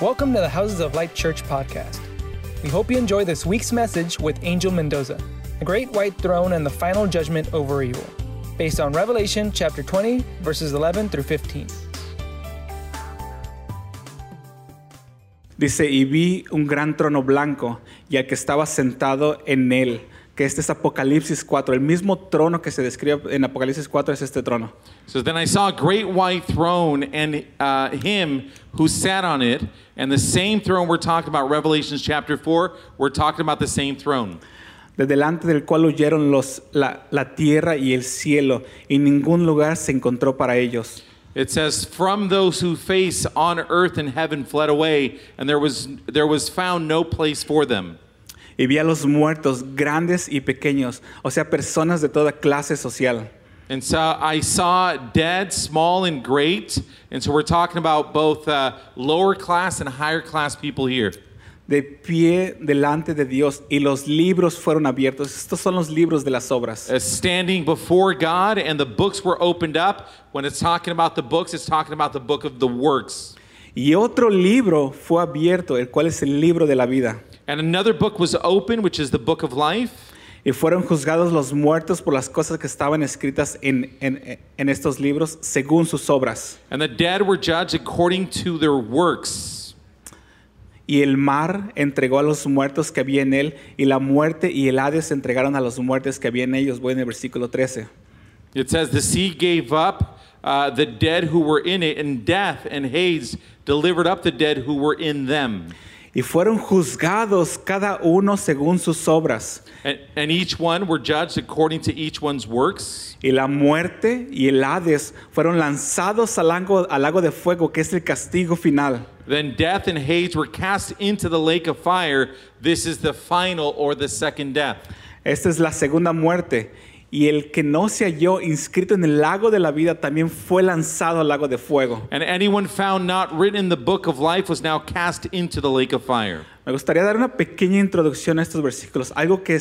Welcome to the Houses of Light Church podcast. We hope you enjoy this week's message with Angel Mendoza, the great white throne and the final judgment over evil, based on Revelation chapter 20, verses 11 through 15. Dice, y vi un gran trono blanco y al que estaba sentado en él, que este es Apocalipsis 4, el mismo trono que se describe en Apocalipsis 4 es este trono. So then I saw a great white throne and uh, him who sat on it, and the same throne we're talking about, Revelations chapter 4, we're talking about the same throne. De delante del cual huyeron los, la, la tierra y el cielo, y ningún lugar se encontró para ellos. It says, From those who face on earth and heaven fled away, and there was, there was found no place for them. Y vi a los muertos, grandes y pequeños, o sea, personas de toda clase social. And so I saw dead, small, and great. And so we're talking about both uh, lower class and higher class people here. de pie delante de Dios y los libros fueron abiertos. Estos son los libros de las obras. As standing before God, and the books were opened up. When it's talking about the books, it's talking about the book of the works. Y otro libro fue abierto, el cual es el libro de la vida. And another book was open, which is the book of life. Y fueron juzgados los muertos por las cosas que estaban escritas en, en- en estos libros según sus obras. And the dead were judged according to their works. Y el mar entregó a los muertos que había en él, y la muerte y el Hades entregaron a los muertos que había en ellos. Voy en el versículo 13. It says, The sea gave up uh, the dead who were in it, and death and Hades delivered up the dead who were in them. Y fueron juzgados cada uno según sus obras. And, and each one were judged according to each one's works. Y la muerte y el Hades fueron lanzados al lago, al lago de fuego, que es el castigo final. Then death and Hades were cast into the lake of fire. This is the final or the second death. Esta es la segunda muerte. Y el que no se halló inscrito en el lago de la vida también fue lanzado al lago de fuego. And anyone found not written in the book of life was now cast into the lake of fire. Me gustaría dar una pequeña introducción a estos versículos, algo que,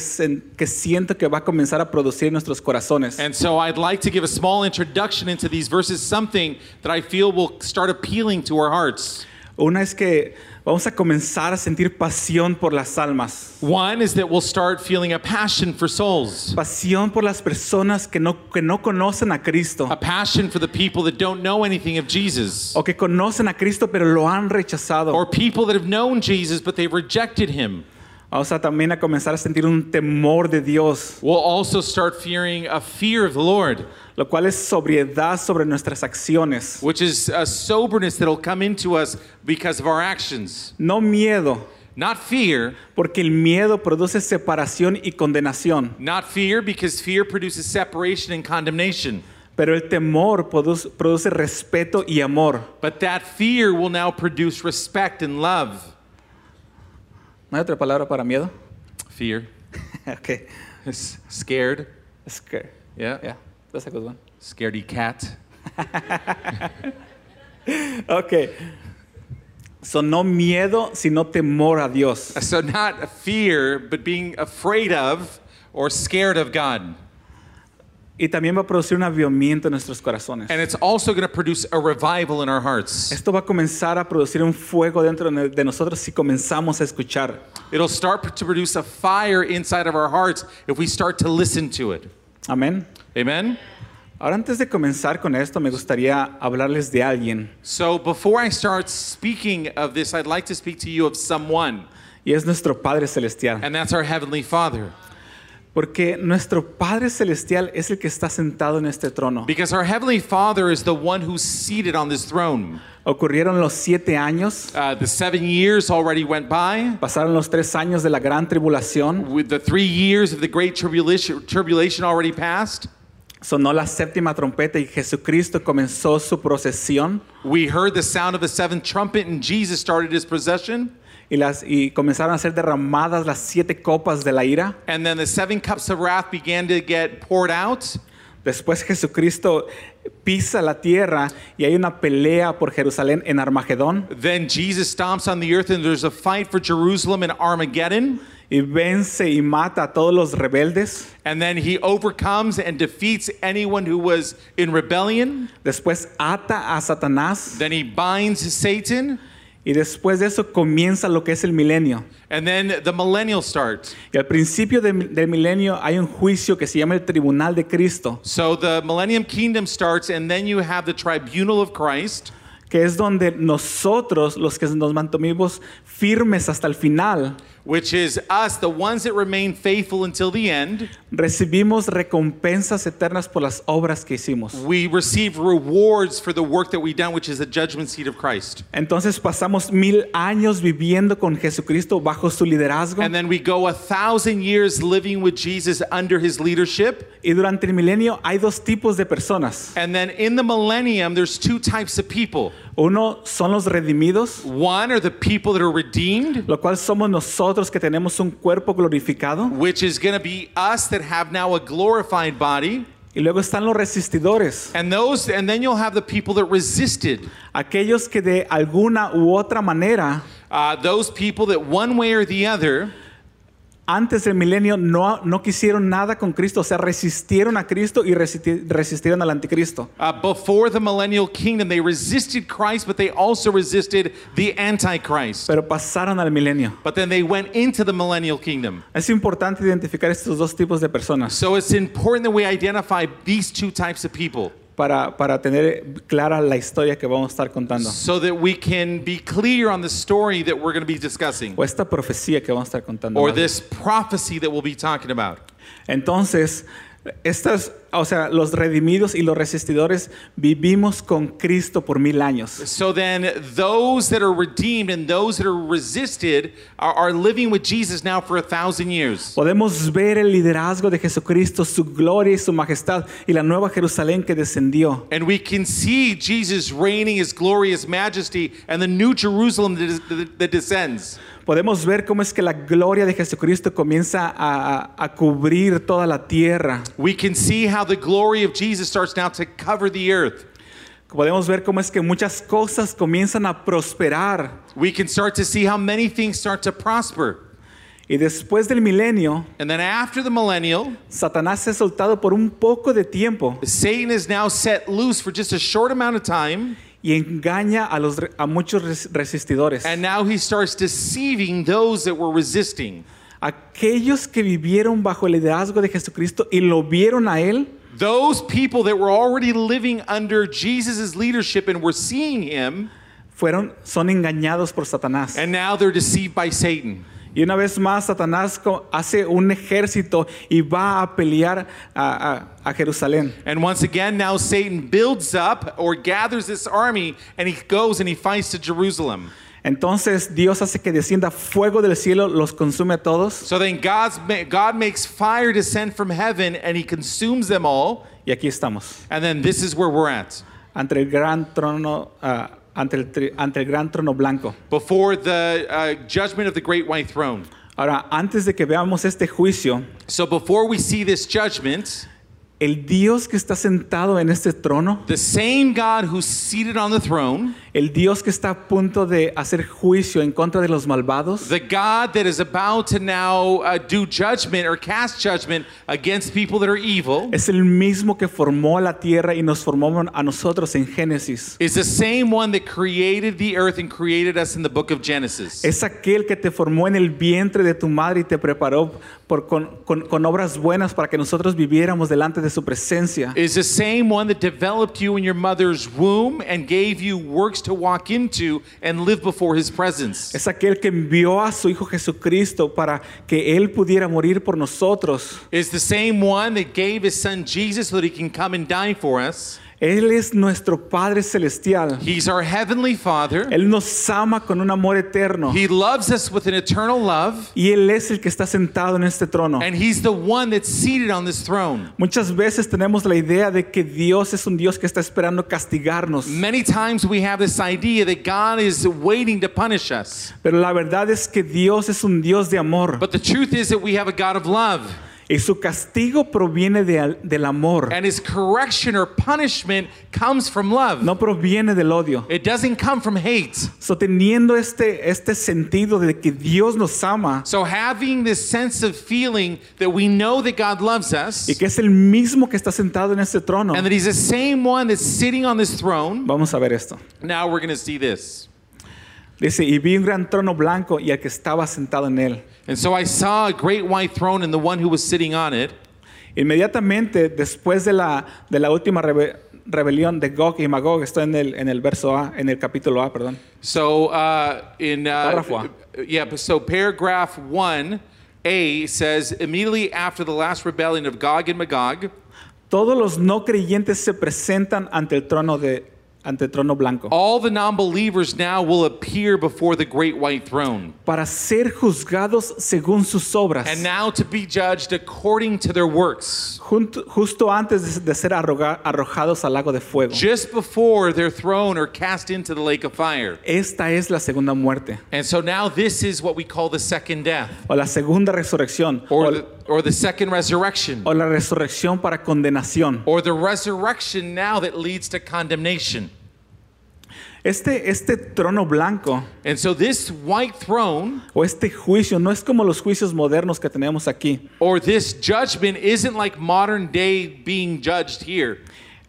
que siento que va a comenzar a producir en nuestros corazones. And so I'd like to give a small introduction into these verses, something that I feel will start appealing to our hearts. Una es que vamos a comenzar a sentir pasión por las almas, One is that we'll start feeling a passion for souls, pasión por las personas que no, que no conocen a Cristo a passion for the people that don't know anything of Jesus, o que conocen a Cristo pero lo han rechazado. or people that have known Jesus but they've rejected him. Vamos a también a comenzar a sentir un temor de Dios, We'll also start fearing a fear of the Lord, lo cual es sobriedad sobre nuestras acciones. which is a soberness that'll come into us because of our actions. No miedo, Not fear, porque el miedo produce separación y condenación, not fear because fear produces separation and condemnation. pero el temor produce, produce respeto y amor. But that fear will now produce respect and love. ¿No hay otra palabra para miedo? Fear. ok. S- Scared. Scare. Yeah. Yeah, that's a good one. Scaredy cat. Ok. So, no miedo, sino temor a Dios. So not fear, but being afraid of or scared of God. Y también va a producir un avivamiento en nuestros corazones. And it's also going to produce a revival in our hearts. Esto va a comenzar a producir un fuego dentro de nosotros si comenzamos a escuchar. It'll start to produce a fire inside of our hearts if we start to listen to it. Amén. Amen? Ahora antes de comenzar con esto, me gustaría hablarles de alguien. So before I start speaking of this, I'd like to speak to you of someone, Y es nuestro Padre Celestial. and that's our Heavenly Father. Porque nuestro Padre Celestial es el que está sentado en este trono. Because our Heavenly Father is the one who's seated on this throne. Ocurrieron los siete años, Uh, the seven years already went by. pasaron los tres años de la gran tribulación, With the three years of the great tribulation, tribulation already passed, sonó la séptima trompeta y Jesucristo comenzó su procesión we heard the sound of the seventh trumpet and Jesus started his procession. Y, las, y comenzaron a ser derramadas las siete copas de la ira. And then the seven cups of wrath began to get poured out. Después Jesucristo pisa la tierra y hay una pelea por Jerusalén en Armagedón Then Jesus stomps on the earth and there's a fight for Jerusalem in Armageddon. y vence y mata a todos los rebeldes. And then he overcomes and defeats anyone who was in rebellion. Después ata a Satanás Then he binds Satan. Y después de eso comienza lo que es el milenio. And then the millennial starts. Y al principio de- del milenio hay un juicio que se llama el Tribunal de Cristo, So the millennium kingdom starts, and then you have the tribunal of Christ, que es donde nosotros, los que nos mantuvimos firmes hasta el final, which is us, the ones that remain faithful until the end. recibimos recompensas eternas por las obras que hicimos. We receive rewards for the work that we've done, which is the judgment seat of Christ. Entonces pasamos mil años viviendo con Jesucristo bajo su liderazgo And then we go a thousand years living with Jesus under his leadership. y durante el milenio hay dos tipos de personas. And then in the millennium, there's two types of people. Uno son los redimidos, One are the people that are redeemed, lo cual somos nosotros que tenemos un cuerpo glorificado. which is going to be us that have now a glorified body. Y luego están los resistidores, And those and then you'll have the people that resisted. aquellos que de alguna u otra manera Uh, those people that one way or the other antes del milenio no, no quisieron nada con Cristo, o sea, resistieron a Cristo y resisti- resistieron al anticristo. uh, before the millennial kingdom they resisted Christ, but they also resisted the antichrist. Pero pasaron al milenio. But then they went into the millennial kingdom. Es importante identificar estos dos tipos de personas So it's important that we identify these two types of people para, para tener clara la historia que vamos a estar contando. so that we can be clear on the story that we're going to be discussing O esta profecía que vamos a estar contando. or this prophecy that we'll be talking about. Entonces, estas, o sea, los redimidos y los resistidores vivimos con Cristo por mil años. So then, those that are redeemed and those that are resisted are, are living with Jesus now for a thousand years. Podemos ver el liderazgo de Jesucristo, su gloria y su majestad y la nueva Jerusalén que descendió. And we can see Jesus reigning his glorious majesty and the new Jerusalem that, is, that, that descends. Podemos ver cómo es que la gloria de Jesucristo comienza a, a- cubrir toda la tierra. We can see how the glory of Jesus starts now to cover the earth. Podemos ver cómo es que muchas cosas comienzan a prosperar. We can start to see how many things start to prosper. Y después del milenio, And then after the millennial, Satanás es soltado por un poco de tiempo Satan is now set loose for just a short amount of time. Y engaña a, los, a muchos res- resistidores. And now he starts deceiving those that were resisting. Aquellos que vivieron bajo el liderazgo de Jesucristo y lo vieron a Él, Those people that were already living under Jesus' leadership and were seeing him, fueron, son engañados por Satanás. and now they're deceived by Satan. Y una vez más, Satanás hace un ejército y va a pelear a, a- a Jerusalén. And once again, now Satan builds up or gathers this army and he goes and he fights to Jerusalem. Entonces Dios hace que descienda fuego del cielo, los consume a todos. So then God's, God makes fire descend from heaven and he consumes them all. Y aquí estamos, And then this is where we're at. ante el gran trono, ah, ante, el, ante el gran trono blanco. Before the uh, judgment of the great white throne. Ahora, antes de que veamos este juicio, So before we see this judgment, el Dios que está sentado en este trono, the same God who's seated on the throne, el Dios que está a punto de hacer juicio en contra de los malvados, the God that is about to now uh, do judgment or cast judgment against people that are evil, es el mismo que formó la tierra y nos formó a nosotros en Génesis. is the same one that created the earth and created us in the book of Genesis. Es aquel que te formó en el vientre de tu madre y te preparó por, con, con- con obras buenas para que nosotros viviéramos delante de su presencia. Is the same one that developed you in your mother's womb and gave you works to walk into and live before his presence. Es aquel que envió a su Hijo Jesucristo para que Él pudiera morir por nosotros. Is the same one that gave his son Jesus so that he can come and die for us. Él es nuestro Padre Celestial. He's our heavenly Father. Él nos ama con un amor eterno. He loves us with an eternal love, Y Él es el que está sentado en este trono. and He's the one that's seated on this throne. Muchas veces tenemos la idea de que Dios es un Dios que está esperando castigarnos. Many times we have this idea that God is waiting to punish us. Pero la verdad es que Dios es un Dios de amor. But the truth is that we have a God of love, Y su castigo proviene de del amor. and His correction or punishment comes from love. No proviene del odio. It doesn't come from hate. So, teniendo este, este sentido de que Dios nos ama So, having this sense of feeling that we know that God loves us y que es el mismo que está sentado en este trono, and that He's the same one that's sitting on this throne, vamos a ver esto. now we're going to see this. Dice, y vi un gran trono blanco y el que estaba sentado en él. And so I saw a great white throne and the one who was sitting on it. Inmediatamente después de la, de la última rebe- rebelión de Gog y Magog, estoy en el, en el verso A, en el capítulo A, perdón. So uh, in uh, yeah, so paragraph one A says immediately after the last rebellion of Gog and Magog, Todos los no creyentes se presentan ante el trono de ante el trono blanco all the non-believers now will appear before the great white throne, para ser juzgados según sus obras. and now to be judged according to their works. Junto- justo antes de, ser arroga- arrojados al lago de fuego. Just before their throne are cast into the lake of fire. Esta es la segunda muerte And so now this is what we call the second death, o la segunda resurrección or o, the, or the second resurrection, o la resurrección para condenación. or the resurrection now that leads to condemnation. Este, este trono blanco And so this white throne o este juicio no es como los juicios modernos que tenemos aquí. or this judgment isn't like modern day being judged here.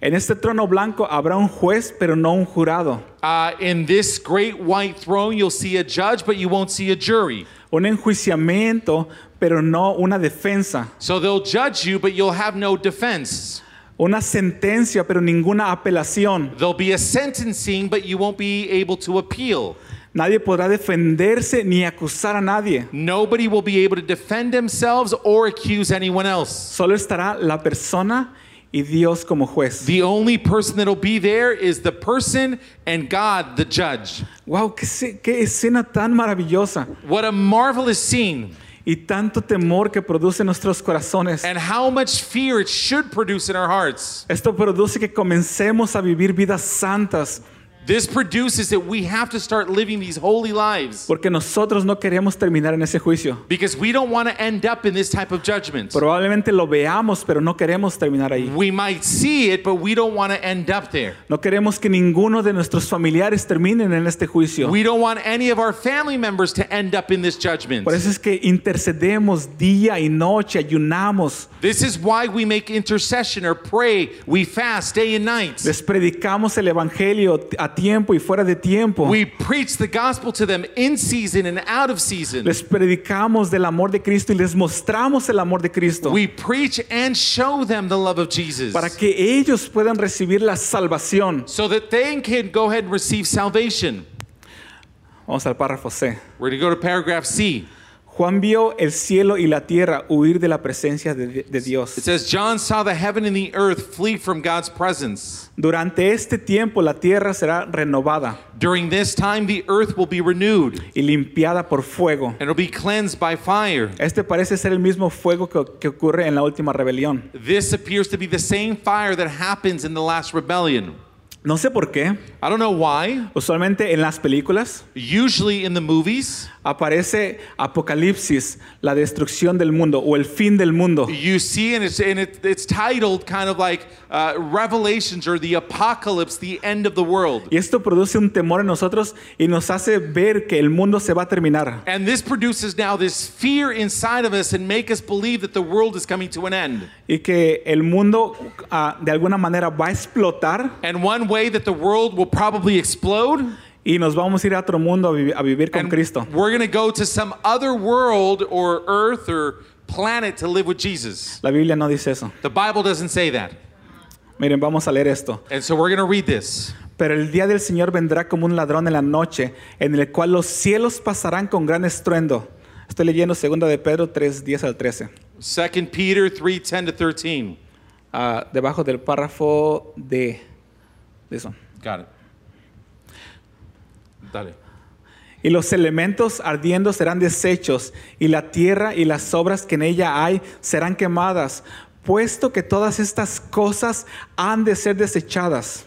En este trono blanco habrá un juez, pero no un jurado. Uh, in this great white throne, you'll see a judge, but you won't see a jury. Un enjuiciamiento, pero no una defensa. So they'll judge you, but you'll have no defense. Una sentencia, pero ninguna apelación. There'll be a sentencing, but you won't be able to appeal. Nadie podrá defenderse ni acusar a nadie. Nobody will be able to defend themselves or accuse anyone else. Solo estará la persona y Dios como juez. The only person that'll be there is the person and God, the judge. Wow, qué, qué escena tan maravillosa What a marvelous scene, y tanto temor que produce en nuestros corazones. and how much fear it should produce in our hearts. Esto produce que comencemos a vivir vidas santas This produces that we have to start living these holy lives porque nosotros no queremos terminar en ese juicio. because we don't want to end up in this type of judgment. Probablemente lo veamos, pero no queremos terminar ahí. We might see it, but we don't want to end up there. No queremos que ninguno de nuestros familiares terminen en este juicio. We don't want any of our family members to end up in this judgment. Por eso es que intercedemos día y noche, ayunamos, This is why we make intercession or pray. We fast day and night. les predicamos el Evangelio a tiempo y fuera de tiempo. We preach the gospel to them in season and out of season. Les predicamos del amor de Cristo y les mostramos el amor de Cristo We preach and show them the love of Jesus para que ellos puedan recibir la salvación. so that they can go ahead and receive salvation. Vamos al párrafo C. We're going to go to paragraph C. Juan vio el cielo y la tierra huir de la presencia de, de Dios. It says, John saw the heaven and the earth flee from God's presence. Durante este tiempo la tierra será renovada During this time, the earth will be renewed y limpiada por fuego. and it'll be cleansed by fire. Este parece ser el mismo fuego que, que ocurre en la última rebelión. This appears to be the same fire that happens in the last rebellion. No sé por qué. I don't know why. Usualmente en las películas Usually in the movies, aparece Apocalipsis, la destrucción del mundo o el fin del mundo. you see, and it's, and it, it's titled kind of like uh, Revelations or the Apocalypse, the end of the world. Y esto produce un temor en nosotros y nos hace ver que el mundo se va a terminar. And this produces now this fear inside of us and make us believe that the world is coming to an end. Y que el mundo ah, de alguna manera va a explotar And one way that the world will probably explode, y nos vamos a ir a otro mundo a, vivi- a vivir con and Cristo. we're going to go to some other world or earth or planet to live with Jesus. La Biblia no dice eso. The Bible doesn't say that. Miren, vamos a leer esto. And so we're going to read this. Pero el día del Señor vendrá como un ladrón en la noche, en el cual los cielos pasarán con gran estruendo. Estoy leyendo 2 de Pedro 3, 10 al 13. 2 Peter 3 10 to 13. Ah, debajo del párrafo de, de eso. Got it. Y los elementos ardiendo serán deshechos, y la tierra y las obras que en ella hay serán quemadas, puesto que todas estas cosas han de ser desechadas.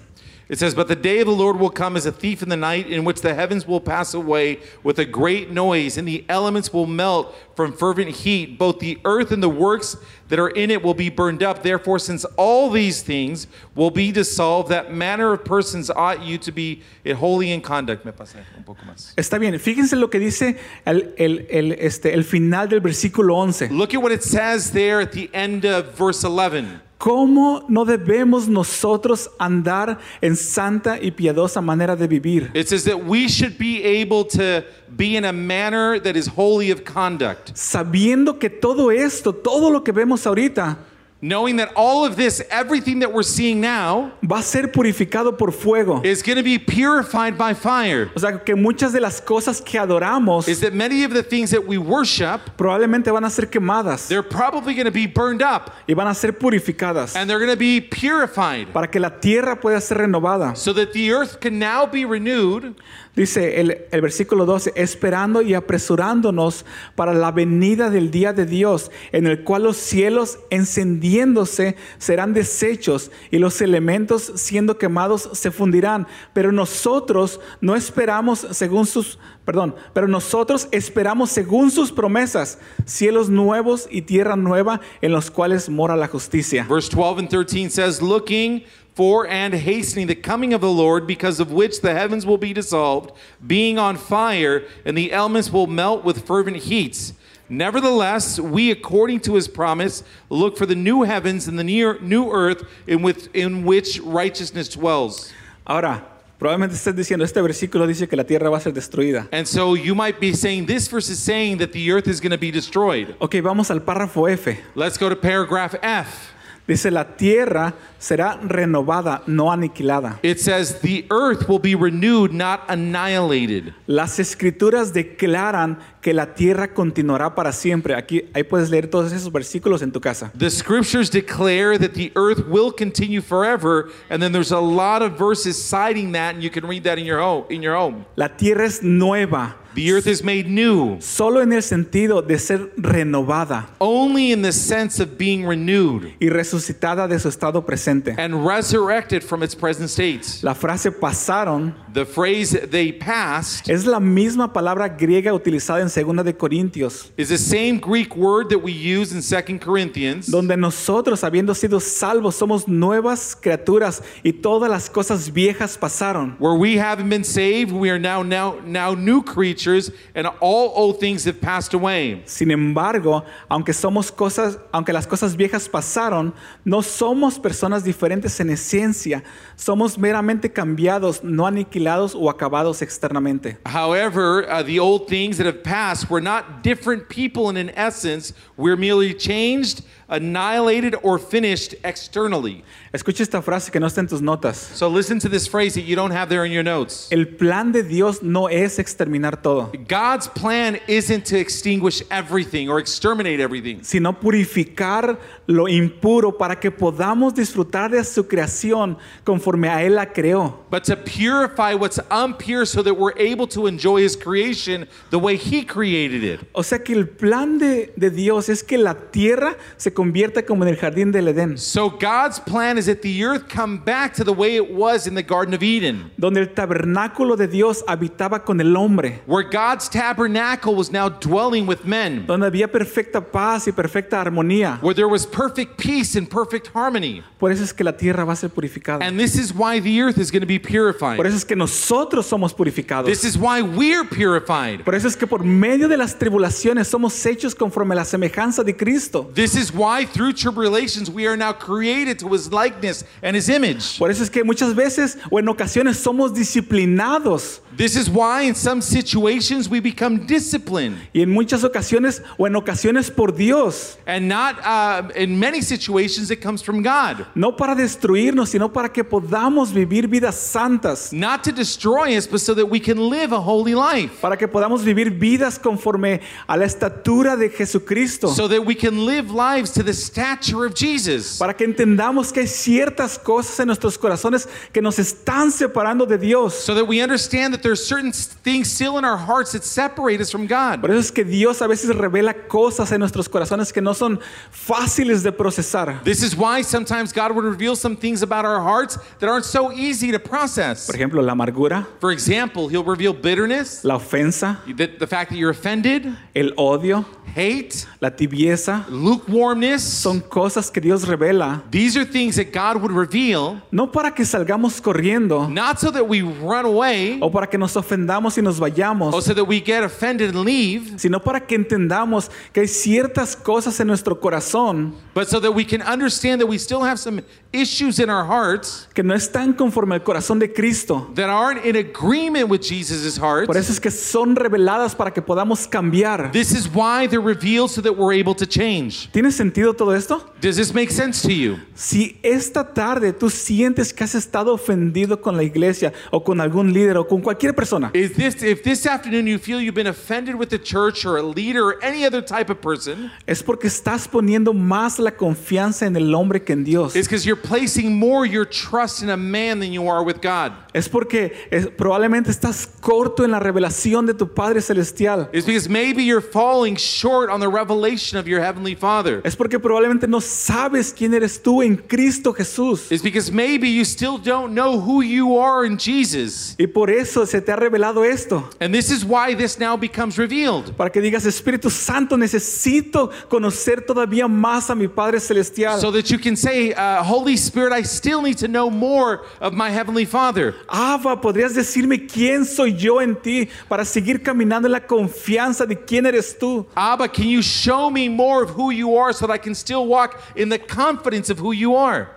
It says, But the day of the Lord will come as a thief in the night, in which the heavens will pass away with a great noise, and the elements will melt from fervent heat. Both the earth and the works that are in it will be burned up. Therefore, since all these things will be dissolved, that manner of persons ought you to be holy in conduct. Me pasé un poco más. Está bien, fíjense lo que dice el, el- el, este, el final del versículo 11. Look at what it says there at the end of verse 11. ¿Cómo no debemos nosotros andar en santa y piadosa manera de vivir? It says that we should be able to be in a manner that is holy of conduct, Sabiendo que todo esto, todo lo que vemos ahorita, knowing that all of this, everything that we're seeing now, va a ser purificado por fuego. is going to be purified by fire. O sea, que muchas de las cosas que adoramos Is that many of the things that we worship, probablemente van a ser quemadas they're probably going to be burned up y van a ser purificadas and they're going to be purified para que la tierra pueda ser renovada. so that the earth can now be renewed Dice el, versículo 12, esperando y apresurándonos para la venida del día de Dios, en el cual los cielos encendiéndose serán deshechos y los elementos siendo quemados se fundirán. Pero nosotros no esperamos según sus, perdón, pero nosotros esperamos según sus promesas, cielos nuevos y tierra nueva en los cuales mora la justicia. Verse 12 and 13 says, Looking for and hastening the coming of the Lord, because of which the heavens will be dissolved, being on fire, and the elements will melt with fervent heats. Nevertheless, we, according to his promise, look for the new heavens and the near, new earth in which, in which righteousness dwells. Ahora, probablemente estés diciendo, este versículo dice que la tierra va a ser destruida. And so you might be saying, this verse is saying that the earth is going to be destroyed. Ok, vamos al párrafo F. Let's go to paragraph F. Dice, la tierra será renovada, no aniquilada. It says, the earth will be renewed, not annihilated. Las escrituras declaran que la tierra continuará para siempre. Aquí, ahí puedes leer todos esos versículos en tu casa. The scriptures declare that the earth will continue forever, and then there's a lot of verses citing that, and you can read that in your home. In your home, La tierra es nueva, the earth is made new, solo en el sentido de ser renovada only in the sense of being renewed y resucitada de su estado presente. and resurrected from its present state. La frase pasaron The phrase "they passed" es la misma palabra griega utilizada en 2 de Corintios, is the same Greek word that we use in 2 Corinthians, donde nosotros, habiendo sido salvos, somos nuevas criaturas y todas las cosas viejas pasaron. where we haven't been saved, we are now now now new creatures, and all old things have passed away. Sin embargo, aunque somos cosas, aunque las cosas viejas pasaron, no somos personas diferentes en esencia, somos meramente cambiados, no aniquilados o acabados externamente. However, uh, the old things that have passed, we're not different people in an essence. We're merely changed, annihilated, or finished externally. Escucha esta frase que no está en tus notas. So listen to this phrase that you don't have there in your notes. El plan de Dios no es exterminar todo, God's plan isn't to extinguish everything or exterminate everything, sino purificar lo impuro para que podamos disfrutar de su creación conforme a Él la creó. but to purify what's impure so that we're able to enjoy His creation the way He created it. O sea que el plan de, de Dios es que la tierra se convierta como en el jardín del Edén, So God's plan is that the earth come back to the way it was in the Garden of Eden. donde el tabernáculo de Dios habitaba con el hombre. where God's tabernacle was now dwelling with men, donde había perfecta paz y perfecta armonía. where there was perfect peace and perfect harmony. Por eso es que la tierra va a ser purificada. And this is why the earth is going to be purified. Por eso es que nosotros somos purificados. This is why we're purified. Por eso es que por medio de las tribulaciones somos hechos conforme a la semejanza de Cristo. This is why through tribulations we are now created to his likeness and his image. Por eso es que muchas veces o en ocasiones somos disciplinados This is why in some situations we become disciplined. y en muchas ocasiones o en ocasiones por Dios. And not uh, in many situations it comes from God. No para destruirnos, sino para que podamos vivir vidas santas. Not to destroy us, but so that we can live a holy life. Para que podamos vivir vidas conforme a la estatura de Jesucristo. So that we can live lives to the stature of Jesus. para que entendamos que hay ciertas cosas en nuestros corazones que nos están separando de Dios. so that we understand that there's certain things still in our hearts that separate us from God. Por eso es que Dios a veces revela cosas en nuestros corazones que no son fáciles de procesar. This is why sometimes God would reveal some things about our hearts that aren't so easy to process. Por ejemplo, la amargura, For example, He'll reveal bitterness, la ofensa, the, the fact that you're offended, el odio, hate, la tibieza. lukewarmness. Son cosas que Dios revela, These are things that God would reveal, no para que salgamos corriendo not so that we run away o para que nos ofendamos y nos vayamos, oh, so that we get offended and leave, sino para que entendamos que hay ciertas cosas en nuestro corazón but so that we can understand that we still have some issues in our hearts que no están conforme al corazón de Cristo. that aren't in agreement with Jesus' heart. Por eso es que son reveladas para que podamos cambiar. This is why they're revealed so that we're able to change. ¿Tiene sentido todo esto? Does this make sense to you? Si esta tarde tú sientes que has estado ofendido con la iglesia o con algún líder o con cualquier persona, Is this if this afternoon you feel you've been offended with the church or a leader or any other type of person, es porque estás poniendo más la confianza en el hombre que en Dios. it's because you're placing more your trust in a man than you are with God. Es porque es- probablemente estás corto en la revelación de tu Padre Celestial. It's because maybe you're falling short on the revelation of your heavenly Father. Es porque probablemente no sabes quién eres tú en Cristo Jesús. It's because maybe you still don't know who you are in Jesus. Y por eso se te ha revelado esto. And this is why this now becomes revealed. Para que digas, Espíritu Santo, necesito conocer todavía más a mi Padre Celestial. So that you can say, uh, Holy Spirit, I still need to know more of my heavenly Father. Abba, ¿podrías decirme quién soy yo en ti para seguir caminando en la confianza de quién eres tú? Abba, can you show me more of who you are so that I can still walk in the confidence of who you are?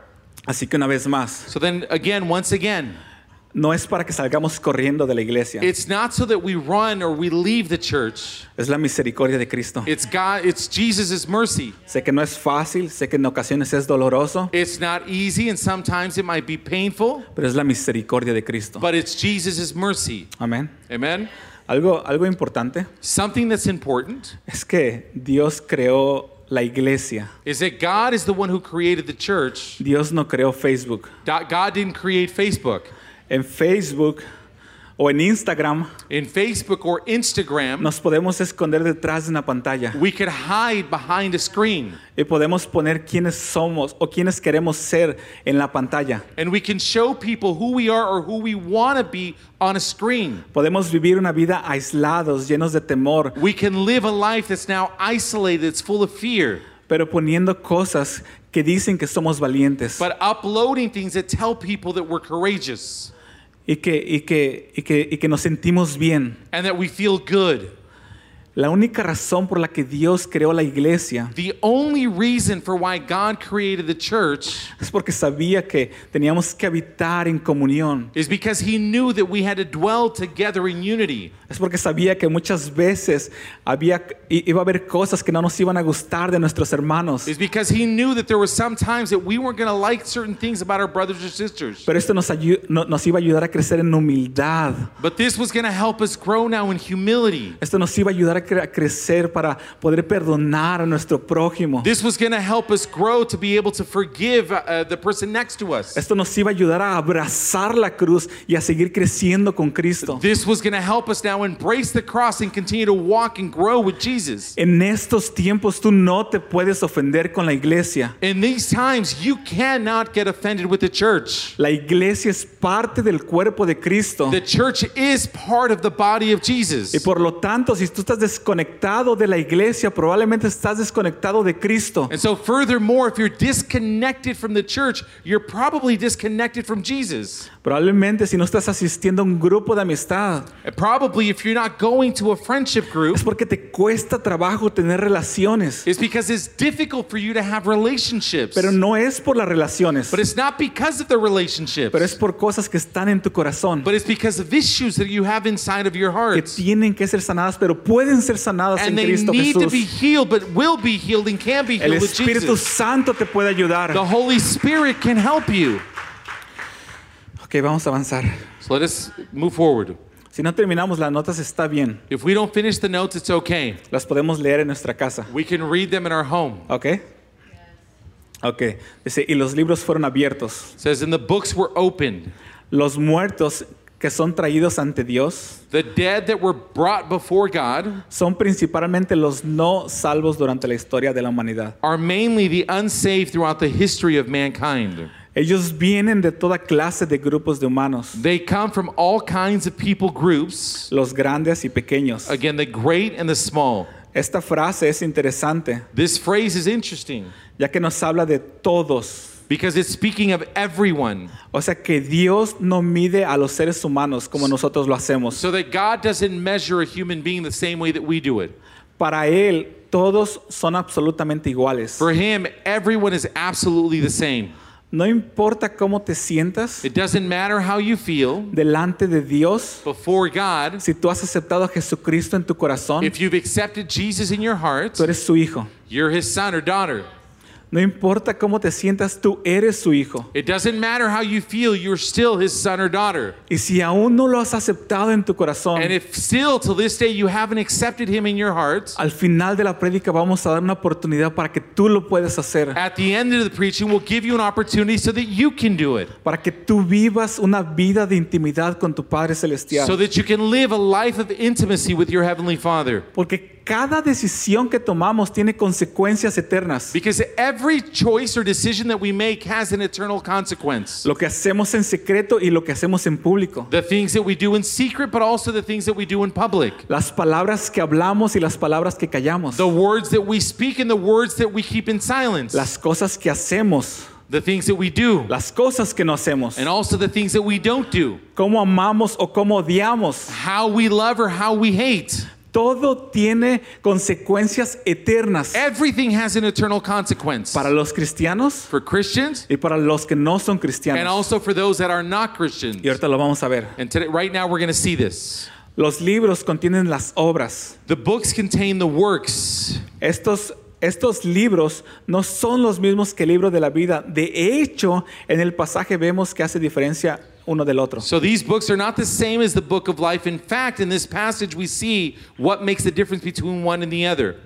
Así que una vez más, So then, again, once again, no es para que salgamos corriendo de la iglesia, it's not so that we run or we leave the church. es la misericordia de Cristo. It's God, it's Jesus' mercy. Sé que no es fácil, sé que en ocasiones es doloroso, It's not easy and sometimes it might be painful, pero es la misericordia de Cristo. but it's Jesus' mercy. Amén. Amen? Algo, algo importante Something that's important es que Dios creó la iglesia. is that God is the one who created the church. Dios no creó Facebook. Do- God didn't create Facebook. En Facebook o en Instagram In Facebook or Instagram, nos podemos esconder detrás de una pantalla. we could hide behind a screen. Y podemos poner quiénes somos o quiénes queremos ser en la pantalla. and we can show people who we are or who we want to be on a screen. Podemos vivir una vida aislados, llenos de temor, We can live a life that's now isolated, it's full of fear, pero poniendo cosas que dicen que somos valientes. But uploading things that tell people that we're courageous y que, y que, y que, y que nos sentimos bien. and that we feel good. La única razón por la que Dios creó la iglesia The only reason for why God created the church es porque sabía que teníamos que habitar en comunión. is because He knew that we had to dwell together in unity. Es porque sabía que muchas veces había, iba a haber cosas que no nos iban a gustar de nuestros hermanos. Is because He knew that there were some times that we weren't going to like certain things about our brothers or sisters. Pero esto nos, no- nos iba a ayudar a crecer en humildad. But this was going to help us grow now in humility. Esto nos iba a ayudar a, a crecer para poder perdonar a nuestro prójimo. This was going to help us grow to be able to forgive uh, the person next to us. Esto nos iba a ayudar a abrazar la cruz y a seguir creciendo con Cristo. This was going to help us now embrace the cross and continue to walk and grow with Jesus. En estos tiempos tú no te puedes ofender con la iglesia. In these times, you cannot get offended with the church. La iglesia es parte del cuerpo de Cristo. The church is part of the body of Jesus. Y por lo tanto, si tú estás desconectado de la iglesia, probablemente estás desconectado de Cristo. And so, furthermore, if you're disconnected from the church, you're probably disconnected from Jesus. Probablemente si no estás asistiendo a un grupo de amistad, And probably if you're not going to a friendship group, es porque te cuesta trabajo tener relaciones. it's because it's difficult for you to have relationships. Pero no es por las relaciones, But it's not because of the relationships, pero es por cosas que están en tu corazón, but it's because of issues that you have inside of your que hearts. tienen que ser sanadas, pero pueden ser sanadas en And they Cristo need to be healed, but will be healed and can be El healed with Espíritu Jesus. Santo te puede ayudar. The Holy Spirit can help you. Ok, vamos a avanzar. So let us move forward. Si no terminamos las notas, está bien. If we don't finish the notes, it's okay. Las podemos leer en nuestra casa. We can read them in our home. ¿Ok? Ok. Dice, y los libros fueron abiertos. It says, and the books were opened. Los muertos que son traídos ante Dios The dead that were brought before God son principalmente los no salvos durante la historia de la humanidad. are mainly the unsaved throughout the history of mankind. Ellos vienen de toda clase de grupos de humanos, They come from all kinds of people groups, los grandes y pequeños. again, the great and the small. Esta frase es interesante, This phrase is interesting ya que nos habla de todos, because it's speaking of everyone. O sea que Dios no mide a los seres humanos como nosotros lo hacemos. So that God doesn't measure a human being the same way that we do it. Para Él todos son absolutamente iguales. For him, everyone is absolutely the same. No importa cómo te sientas It doesn't matter how you feel delante de Dios, before God. si tú has aceptado a Jesucristo en tu corazón, If you've accepted Jesus in your heart, tú eres su hijo. you're his son or daughter. No importa cómo te sientas, tú eres su hijo. It doesn't matter how you feel, you're still his son or daughter. Y si aún no lo has aceptado en tu corazón, And if still till this day you haven't accepted him in your heart, al final de la prédica vamos a dar una oportunidad para que tú lo puedas hacer, at the end of the preaching, we'll give you an opportunity so that you can do it. para que tú vivas una vida de intimidad con tu Padre Celestial. So that you can live a life of intimacy with your Heavenly Father. Porque cada decisión que tomamos tiene consecuencias eternas. Because every choice or decision that we make has an eternal consequence. Lo que hacemos en secreto y lo que hacemos en público. The things that we do in secret, but also the things that we do in public. Las palabras que hablamos y las palabras que callamos. The words that we speak and the words that we keep in silence. Las cosas que hacemos. The things that we do. Las cosas que no hacemos. And also the things that we don't do. Cómo amamos o cómo odiamos. How we love or how we hate. Todo tiene consecuencias eternas Everything has an eternal consequence. para los cristianos For Christians y para los que no son and cristianos. also for those that are not Christians. Y ahorita lo vamos a ver. And today, right now, we're going to see this. Los libros contienen las obras. The books contain the works. Estos, estos libros no son los mismos que el libro de la vida. De hecho, en el pasaje vemos que hace diferencia uno del otro. So these books are not the same as the book of life. In fact, in this passage, we see what makes the difference between one and the other.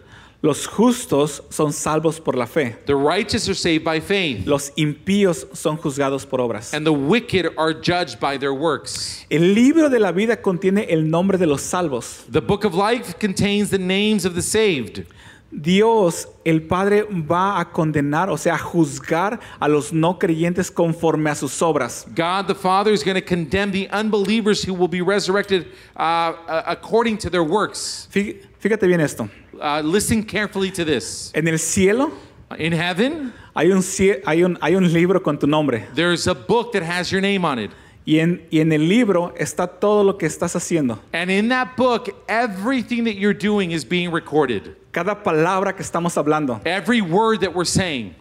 Los justos son salvos por la fe. The righteous are saved by faith, Los impíos son juzgados por obras. and the wicked are judged by their works. El libro de la vida contiene el nombre de los salvos. The book of life contains the names of the saved. Dios, el Padre, va a condenar, o sea, a juzgar a los no creyentes conforme a sus obras. God the Father is going to condemn the unbelievers who will be resurrected uh, uh, according to their works. Fíjate bien esto. Uh, listen carefully to this. En el cielo In heaven, hay un, hay un, hay un libro con tu nombre. there's a book that has your name on it. Y en, y en el libro está todo lo que estás haciendo. And in that book, everything that you're doing is being recorded. Cada palabra que estamos hablando. Every word that we're saying,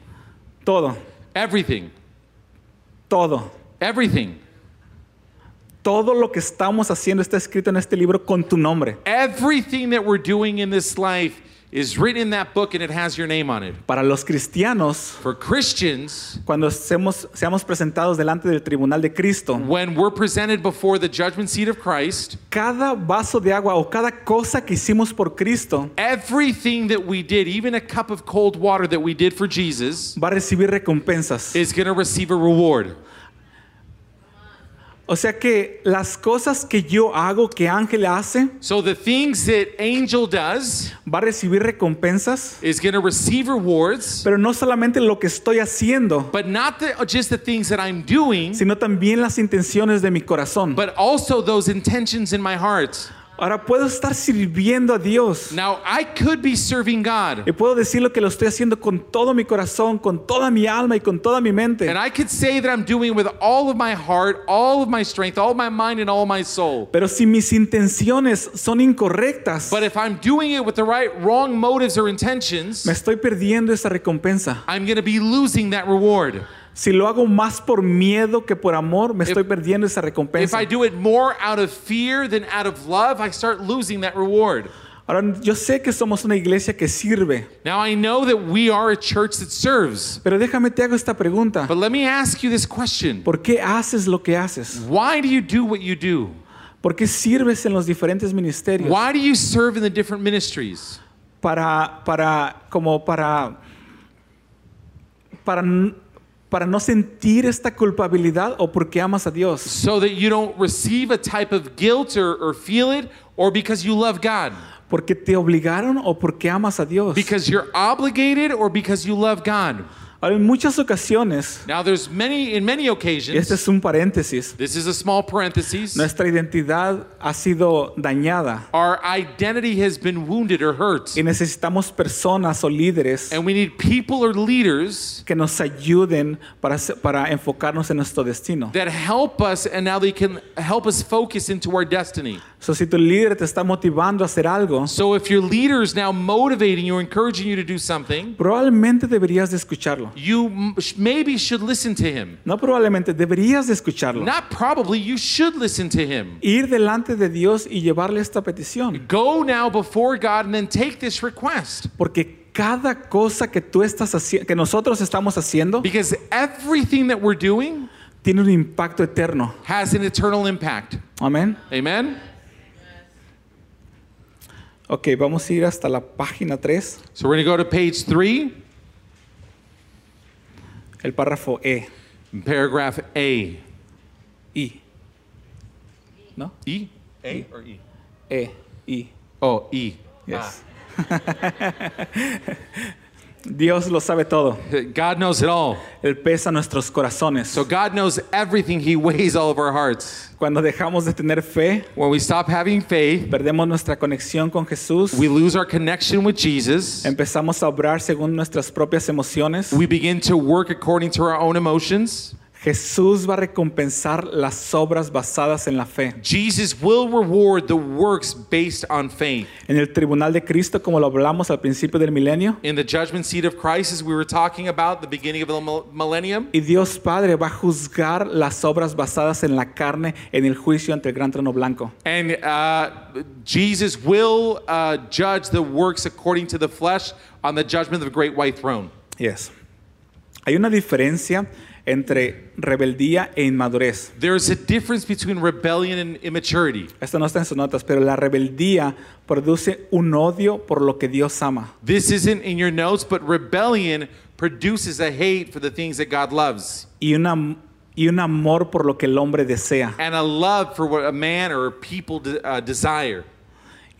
Todo, everything, todo. everything, Todo lo que estamos haciendo está escrito en este libro con tu nombre. everything that we're doing in this life is written in that book and it has your name on it. Para los cristianos, For Christians, cuando seamos, seamos presentados delante del tribunal de Cristo, when we're presented before the judgment seat of Christ, cada vaso de agua o cada cosa que hicimos por Cristo everything that we did, even a cup of cold water that we did for Jesus, va a recibir recompensas. is going to receive a reward. O sea que las cosas que yo hago, que Ángel hace, So the things that Angel does va a recibir recompensas, is going to receive rewards, pero no solamente lo que estoy haciendo, but not the, just the things that I'm doing, sino también las intenciones de mi corazón. but also those intentions in my heart. Ahora puedo estar sirviendo a Dios Now, I could be serving God, y puedo decir lo que lo estoy haciendo con todo mi corazón, con toda mi alma y con toda mi mente. and I could say that I'm doing it with all of my heart, all of my strength, all of my mind, and all of my soul. Pero si mis intenciones son incorrectas, But if I'm doing it with the right, wrong motives or intentions, me estoy perdiendo esa recompensa. I'm going to be losing that reward. Si lo hago más por miedo que por amor, me estoy perdiendo esa If recompensa. I do it more out of fear than out of love, I start losing that reward. Ahora, yo sé que somos una iglesia que sirve, Now, I know that we are a church that serves, pero déjame te hago esta pregunta. but let me ask you this question ¿Por qué haces lo que haces? Why do you do what you do? ¿Por qué sirves en los diferentes ministerios? Why do you serve in the different ministries? Para, para, como para, para, para no sentir esta culpabilidad o porque amas a Dios. So that you don't receive a type of guilt or, or feel it, or because you love God? Porque te obligaron o porque amas a Dios. Because you're obligated or because you love God? Ahora, en muchas ocasiones, Now, there's many, in many y occasions, este es un paréntesis, this is a small parenthesis, nuestra identidad ha sido dañada our identity has been wounded or hurt. y necesitamos personas o líderes And we need people or leaders que nos ayuden para, se- para enfocarnos en nuestro destino. that help us and now they can help us focus into our destiny. So, si tu líder te está motivando a hacer algo, So if your leader is now motivating you, encouraging you to do something, probablemente deberías de escucharlo. you m- sh- maybe should listen to him. No probablemente, deberías de escucharlo. Not probably, you should listen to him. Ir delante de Dios y llevarle esta petición. Go now before God and then take this request. Porque cada cosa que tú estás haciendo, que nosotros estamos haciendo, Because everything that we're doing tiene un impacto eterno. has an eternal impact. Amén. Amen? Ok, vamos a ir hasta la página 3, So we're going to go to page three, el párrafo E. paragraph A. I. ¿No? E? A or E? E. I. Oh, E. Yes. Dios lo sabe todo. God knows it all. Él pesa nuestros corazones. So God knows everything. He weighs all of our hearts. Cuando dejamos de tener fe, When we stop having faith, perdemos nuestra conexión con Jesús, we lose our connection with Jesus. empezamos a obrar según nuestras propias emociones. We begin to work according to our own emotions. Jesús va a recompensar las obras basadas en la fe. Jesus will reward the works based on faith. En el tribunal de Cristo, como lo hablamos al principio del milenio, In the judgment seat of Christ, as we were talking about the beginning of the millennium, y Dios Padre va a juzgar las obras basadas en la carne en el juicio ante el gran trono blanco. and uh, Jesus will uh, judge the works according to the flesh on the judgment of the great white throne. Yes. Hay una diferencia entre rebeldía e inmadurez. There's a difference between rebellion and immaturity. Esto no está en sus notas, pero la rebeldía produce un odio por lo que Dios ama. This isn't in your notes, but rebellion produces a hate for the things that God loves y, una, y un amor por lo que el hombre desea. and a love for what a man or people de- uh, desire.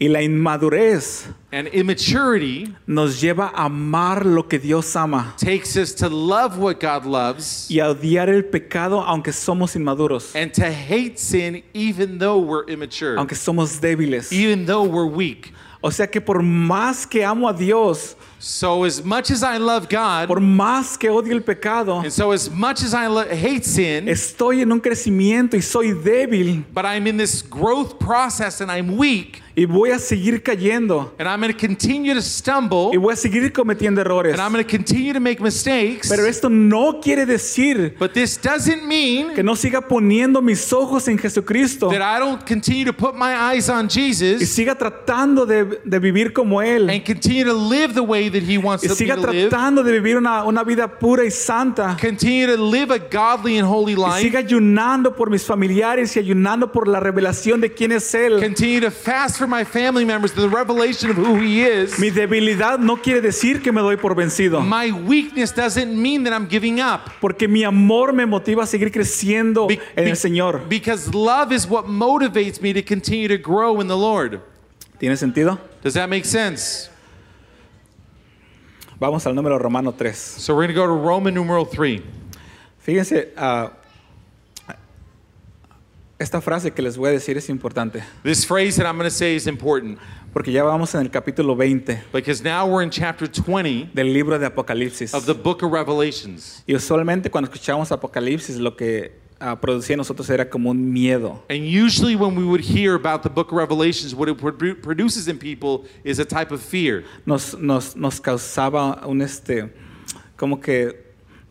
Y la inmadurez And immaturity nos lleva a amar lo que Dios ama takes us to love what God loves y a odiar el pecado aunque somos inmaduros, and to hate sin even though we're immature, aunque somos débiles. even though we're weak. O sea que por más que amo a Dios, So, as much as I love God, por más que odio el pecado, and so as much as I lo- hate sin, estoy en un crecimiento y soy débil but I'm in this growth process and I'm weak, y voy a seguir cayendo and I'm going to continue to stumble, y voy a seguir cometiendo errores. and I'm going to continue to make mistakes. Pero esto no quiere decir But this doesn't mean que no siga poniendo mis ojos en Jesucristo that I don't continue to put my eyes on y Jesus siga tratando de, de vivir como Él and continue to live the way that He wants y me siga to live. tratando de vivir una, una vida pura y santa Continue to live a godly and holy y life. siga ayunando por mis familiares y ayunando por la revelación de quién es Él. Continue to fast for my family members to the revelation of who He is. Mi debilidad no quiere decir que me doy por vencido, My weakness doesn't mean that I'm giving up. porque mi amor me motiva a seguir creciendo Be- en el Señor. Because love is what motivates me to continue to grow in the Lord. ¿Tiene sentido? Does that make sense? Vamos al número romano 3. So we're going to go to Roman numeral 3. Fíjense, ah, esta frase que les voy a decir es importante, This phrase that I'm going to say is important porque ya vamos en el capítulo 20 because now we're in chapter 20 del libro de Apocalipsis. of the book of Revelations. Y usualmente cuando escuchamos Apocalipsis lo que ah, producía en nosotros era como un miedo. And usually, when we would hear about the book of Revelations, what it produ- produces in people is a type of fear. Nos, nos, nos causaba un este, como que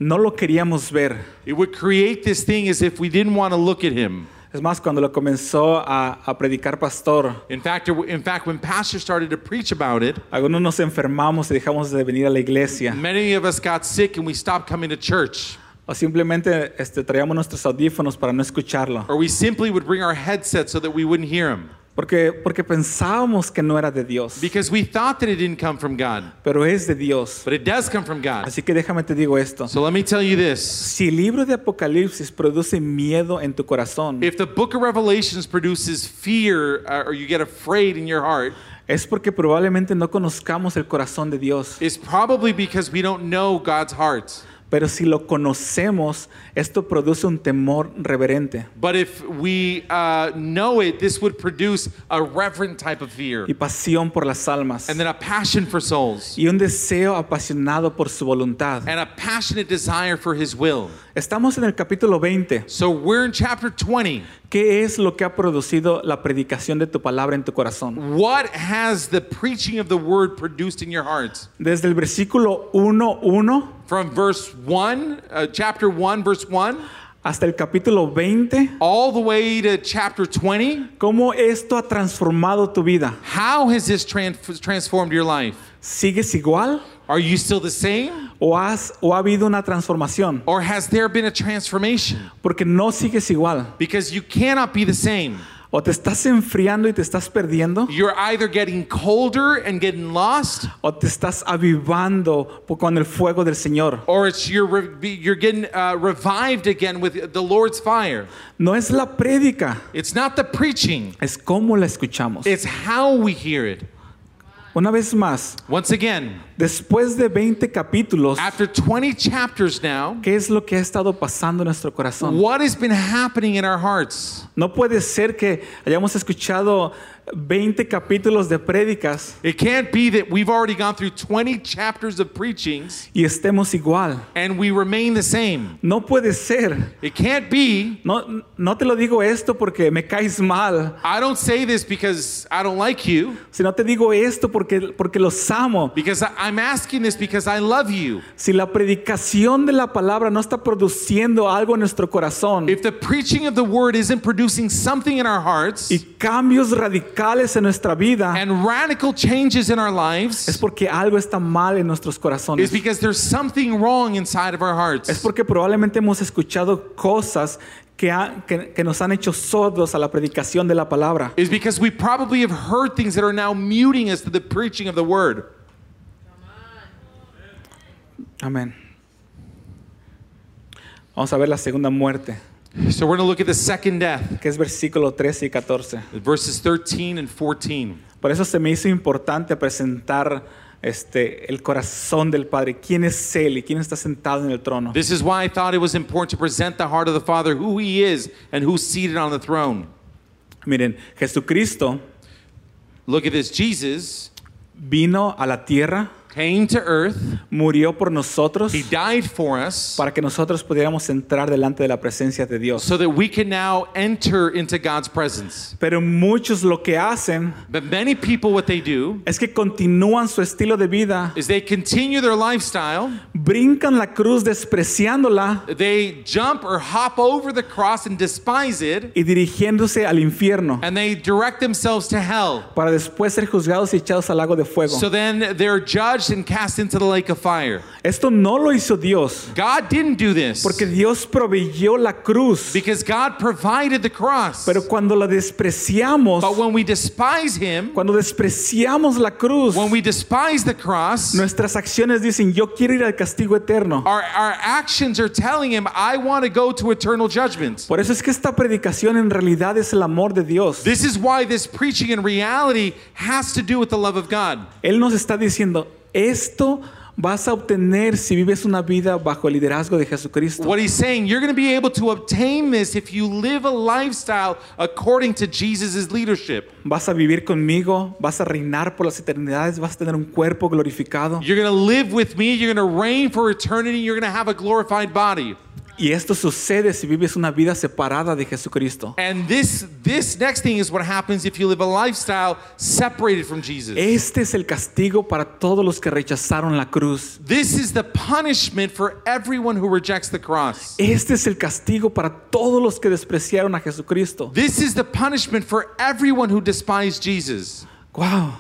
no lo queríamos ver. It would create this thing as if we didn't want to look at him. Es más, cuando lo comenzó a, a predicar pastor, In fact, it- in fact, when pastor started to preach about it, algunos nos enfermamos y dejamos de venir a la iglesia. many of us got sick and we stopped coming to church. O simplemente este, traíamos nuestros audífonos para no escucharlo. Or we simply would bring our headsets so that we wouldn't hear him Porque, porque pensábamos que no era de Dios. because we thought that it didn't come from God. Pero es de Dios. But it does come from God. Así que déjame te digo esto. So let me tell you this. Si el libro de Apocalipsis produce miedo en tu corazón, If the book of Revelations produces fear uh, or you get afraid in your heart, es porque probablemente no conozcamos el corazón de Dios. it's probably because we don't know God's heart. Pero si lo conocemos, esto produce un temor reverente But if we uh, know it, this would produce a reverent type of fear. y pasión por las almas And then a passion for souls. y un deseo apasionado por su voluntad. And a passionate desire for his will. Estamos en el capítulo 20. So we're in chapter 20. ¿Qué es lo que ha producido la predicación de tu palabra en tu corazón? What has the preaching of the word produced in your hearts? Desde el versículo 1.1 From verse 1, uh, chapter 1, verse 1, hasta el capítulo 20, all the way to chapter 20, ¿cómo esto ha transformado tu vida? how has this tran- transformed your life? ¿Sigues igual Are you still the same? o, has, o ha habido una transformación? Or has there been a transformation? Porque no sigues igual. Because you cannot be the same. O te estás enfriando y te estás perdiendo, You're either getting colder and getting lost, o te estás avivando con el fuego del Señor. or it's you're, re- you're getting uh, revived again with the Lord's fire. No es la prédica, It's not the preaching, es cómo la escuchamos. it's how we hear it. Una vez más, Once again, después de 20 capítulos, after 20 chapters now, ¿qué es lo que ha estado pasando en nuestro corazón? what has been happening in our hearts? No puede ser que hayamos escuchado 20 capítulos de prédicas It can't be that we've already gone through 20 chapters of preachings y estemos igual. and we remain the same. No puede ser. It can't be. No, no te lo digo esto porque me caes mal, I don't say this because I don't like you, sino te digo esto porque, porque los amo. because I- I'm asking this because I love you. Si la predicación de la palabra no está produciendo algo en nuestro corazón If the preaching of the word isn't producing something in our hearts y cambios radicales en nuestra vida, and radical changes in our es lives, porque algo está mal en nuestros corazones. because there's something wrong inside of our Es hearts. porque probablemente hemos escuchado cosas que, ha- que- que nos han hecho sordos a la predicación de la palabra. Is because we probably have heard things that are now muting us to the preaching of the word. Amén. Vamos a ver la segunda muerte, So we're going to look at the second death, que es versículo 13 y 14. verses 13 and 14. Por eso se me hizo importante presentar este, el corazón del Padre. ¿Quién es Él y quién está sentado en el trono? This is why I thought it was important to present the heart of the Father, who He is, and who's seated on the throne. Miren, Jesucristo Look at this Jesus vino a la tierra, came to earth, murió por nosotros He died for us para que nosotros pudiéramos entrar delante de la presencia de Dios. so that we can now enter into God's presence. Pero muchos lo que hacen But many people, what they do es que continúan su estilo de vida, is they continue their lifestyle, brincan la cruz despreciándola they jump or hop over the cross and despise it, y dirigiéndose al infierno and they direct themselves to hell. para después ser juzgados y echados al lago de fuego. So then they're judged and cast into the lake of fire. Esto no lo hizo Dios, God didn't do this porque Dios proveyó la cruz. because God provided the cross. Pero cuando la despreciamos, But when we despise Him, cuando despreciamos la cruz, when we despise the cross, nuestras acciones dicen, yo quiero ir al castigo eterno. our, our actions are telling Him, I want to go to eternal judgment. Por eso es que esta predicación en realidad es el amor de Dios. This is why this preaching in reality has to do with the love of God. Él nos está diciendo, esto vas a obtener si vives una vida bajo el liderazgo de Jesucristo. What he's saying, you're going to be able to obtain this if you live a lifestyle according to Jesus' leadership. Vas a vivir conmigo, vas a reinar por las eternidades, vas a tener un cuerpo glorificado. You're going to live with me, you're going to reign for eternity, you're going to have a glorified body. Y esto sucede si vives una vida separada de Jesucristo. And this this next thing is what happens if you live a lifestyle separated from Jesus. Este es el castigo para todos los que rechazaron la cruz. This is the punishment for everyone who rejects the cross. Este es el castigo para todos los que despreciaron a Jesucristo. This is the punishment for everyone who despised Jesus. Wow.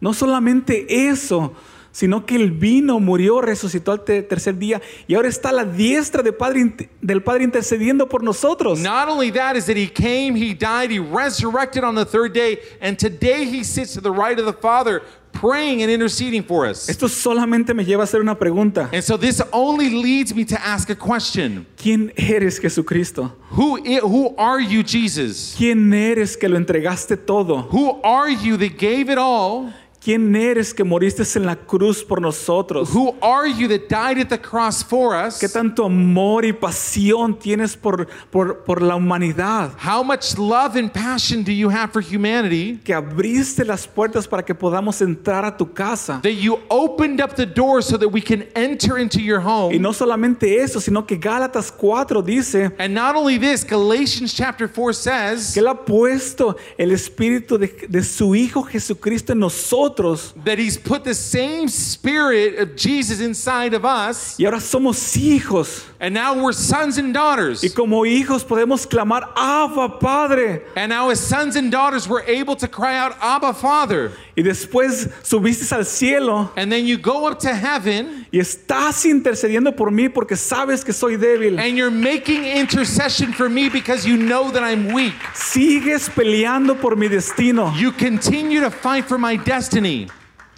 No solamente eso, sino que Él vino, murió, resucitó al te- tercer día y ahora está a la diestra de Padre del Padre intercediendo por nosotros. Not only that is that he came, he died, he resurrected on the third day, and today he sits to the right of the Father praying and interceding for us. Esto solamente me lleva a hacer una pregunta. And so this only leads me to ask a question. ¿Quién eres Jesucristo? Who who are you, Jesus? ¿Quién eres que lo entregaste todo? Who are you that gave it all? ¿Quién eres que moriste en la cruz por nosotros? Who are you that died at the cross for us? ¿Qué tanto amor y pasión tienes por, por, por la humanidad? How much love and passion do you have for humanity Que abriste las puertas para que podamos entrar a tu casa. that you opened up the door so that we can enter into your Y home? no solamente eso, sino que Gálatas 4 dice And not only this, Galatians chapter 4 says que Él ha puesto el Espíritu de, de su Hijo Jesucristo en nosotros. That he's put the same spirit of Jesus inside of us, Y ahora somos hijos. and now we're sons and daughters. Y como hijos podemos clamar, Abba Padre. And now, as sons and daughters, we're able to cry out, Abba, Father. Y después subiste al cielo And then you go up to heaven y estás intercediendo por mí porque sabes que soy débil. and you're making intercession for me because you know that I'm weak. Sigues peleando por mi destino. You continue to fight for my destiny.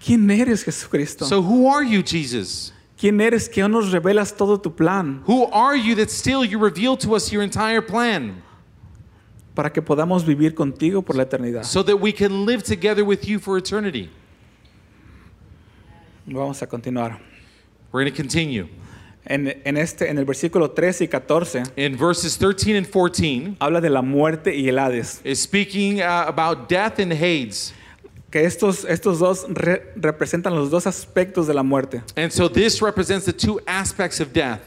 ¿Quién eres, Jesucristo? So, who are you, Jesus? ¿Quién eres que nos revelas todo tu plan Who are you that still you reveal to us your entire plan para que podamos vivir contigo por la eternidad? so that we can live together with you for eternity? Vamos a continuar. We're going to continue. En, en este, en el versículo 13 y 14 In verses 13 and 14, habla de la muerte y el Hades. is speaking uh, about death and Hades. Que estos, estos dos re- representan los dos aspectos de la muerte. And so this represents the two aspects of death.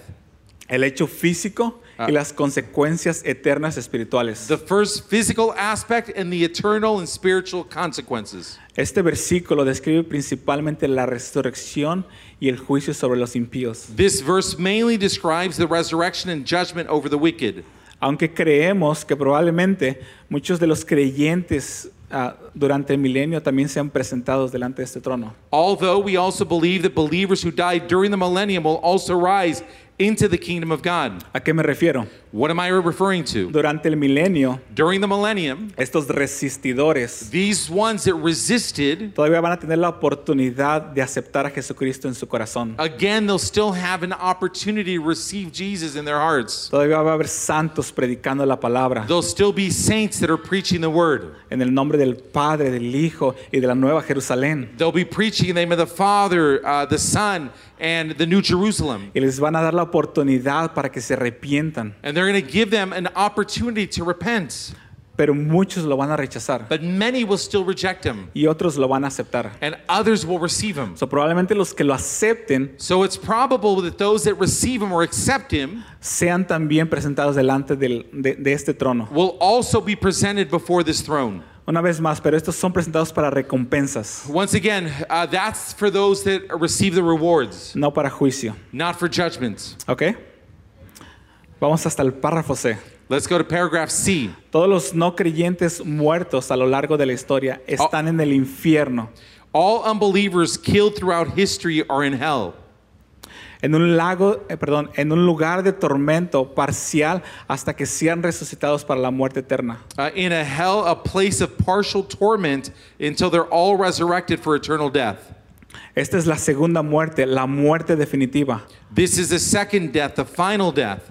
El hecho físico y las consecuencias eternas espirituales. The first physical aspect and the eternal and spiritual consequences. Este versículo describe principalmente la resurrección y el juicio sobre los impíos. This verse mainly describes the resurrection and judgment over the wicked. Aunque creemos que probablemente muchos de los creyentes ah, durante el milenio también sean presentados delante de este trono. Although we also believe that believers who died during the millennium will also rise into the kingdom of God. ¿A qué me refiero? What am I referring to? Durante el milenio, During the millennium, estos resistidores these ones that resisted, todavía van a tener la oportunidad de aceptar a Jesucristo en su corazón. again, they'll still have an opportunity to receive Jesus in their hearts. Todavía va a haber santos predicando la palabra There'll still be saints that are preaching the word. en el nombre del Padre, del Hijo y de la Nueva Jerusalén. They'll be preaching in the name of the Father, uh, the Son, and the New Jerusalem. Y les van a dar la oportunidad para que se arrepientan. And they're going to give them an opportunity to repent. Pero muchos lo van a rechazar But many will still reject him, y otros lo van a aceptar. and others will receive him. So, probablemente los que lo acepten So it's probable that those that receive him or accept him sean también presentados delante del- de, de este trono. will also be presented before this throne. Una vez más, pero estos son presentados para recompensas, Once again, uh, that's for those that receive the rewards, no para juicio. not for judgments. ¿Ok? Vamos hasta el párrafo C. Let's go to paragraph C. Todos los no creyentes muertos a lo largo de la historia están en el infierno, All unbelievers killed throughout history are in hell. En un lago, eh, perdón, en un lugar de tormento parcial hasta que sean resucitados para la muerte eterna. Uh, in a hell, a place of partial torment until they're all resurrected for eternal death. Esta es la segunda muerte, la muerte definitiva. This is the second death, the final death.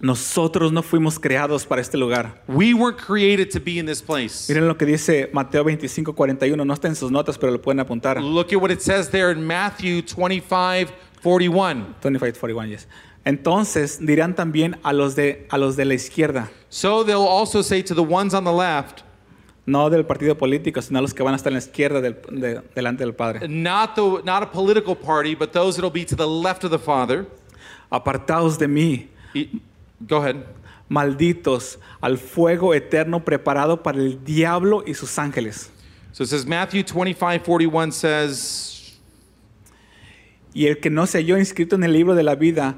Nosotros no fuimos creados para este lugar. We weren't created to be in this place. Miren lo que dice Mateo 25, 41. No está en sus notas, pero lo pueden apuntar. Look at what it says there in Matthew 25 41. 25, 41, yes. Entonces dirán también a los, de, a los de la izquierda, So they'll also say to the ones on the left, no del partido político, sino los que van a estar en la izquierda del- de- delante del Padre. not, the, not a political party, but those that'll be to the left of the Father. Apartaos de mí, E- Go ahead. malditos, al fuego eterno preparado para el diablo y sus ángeles. So it says Matthew 25 41 says, Y el que no se halló inscrito en el libro de la vida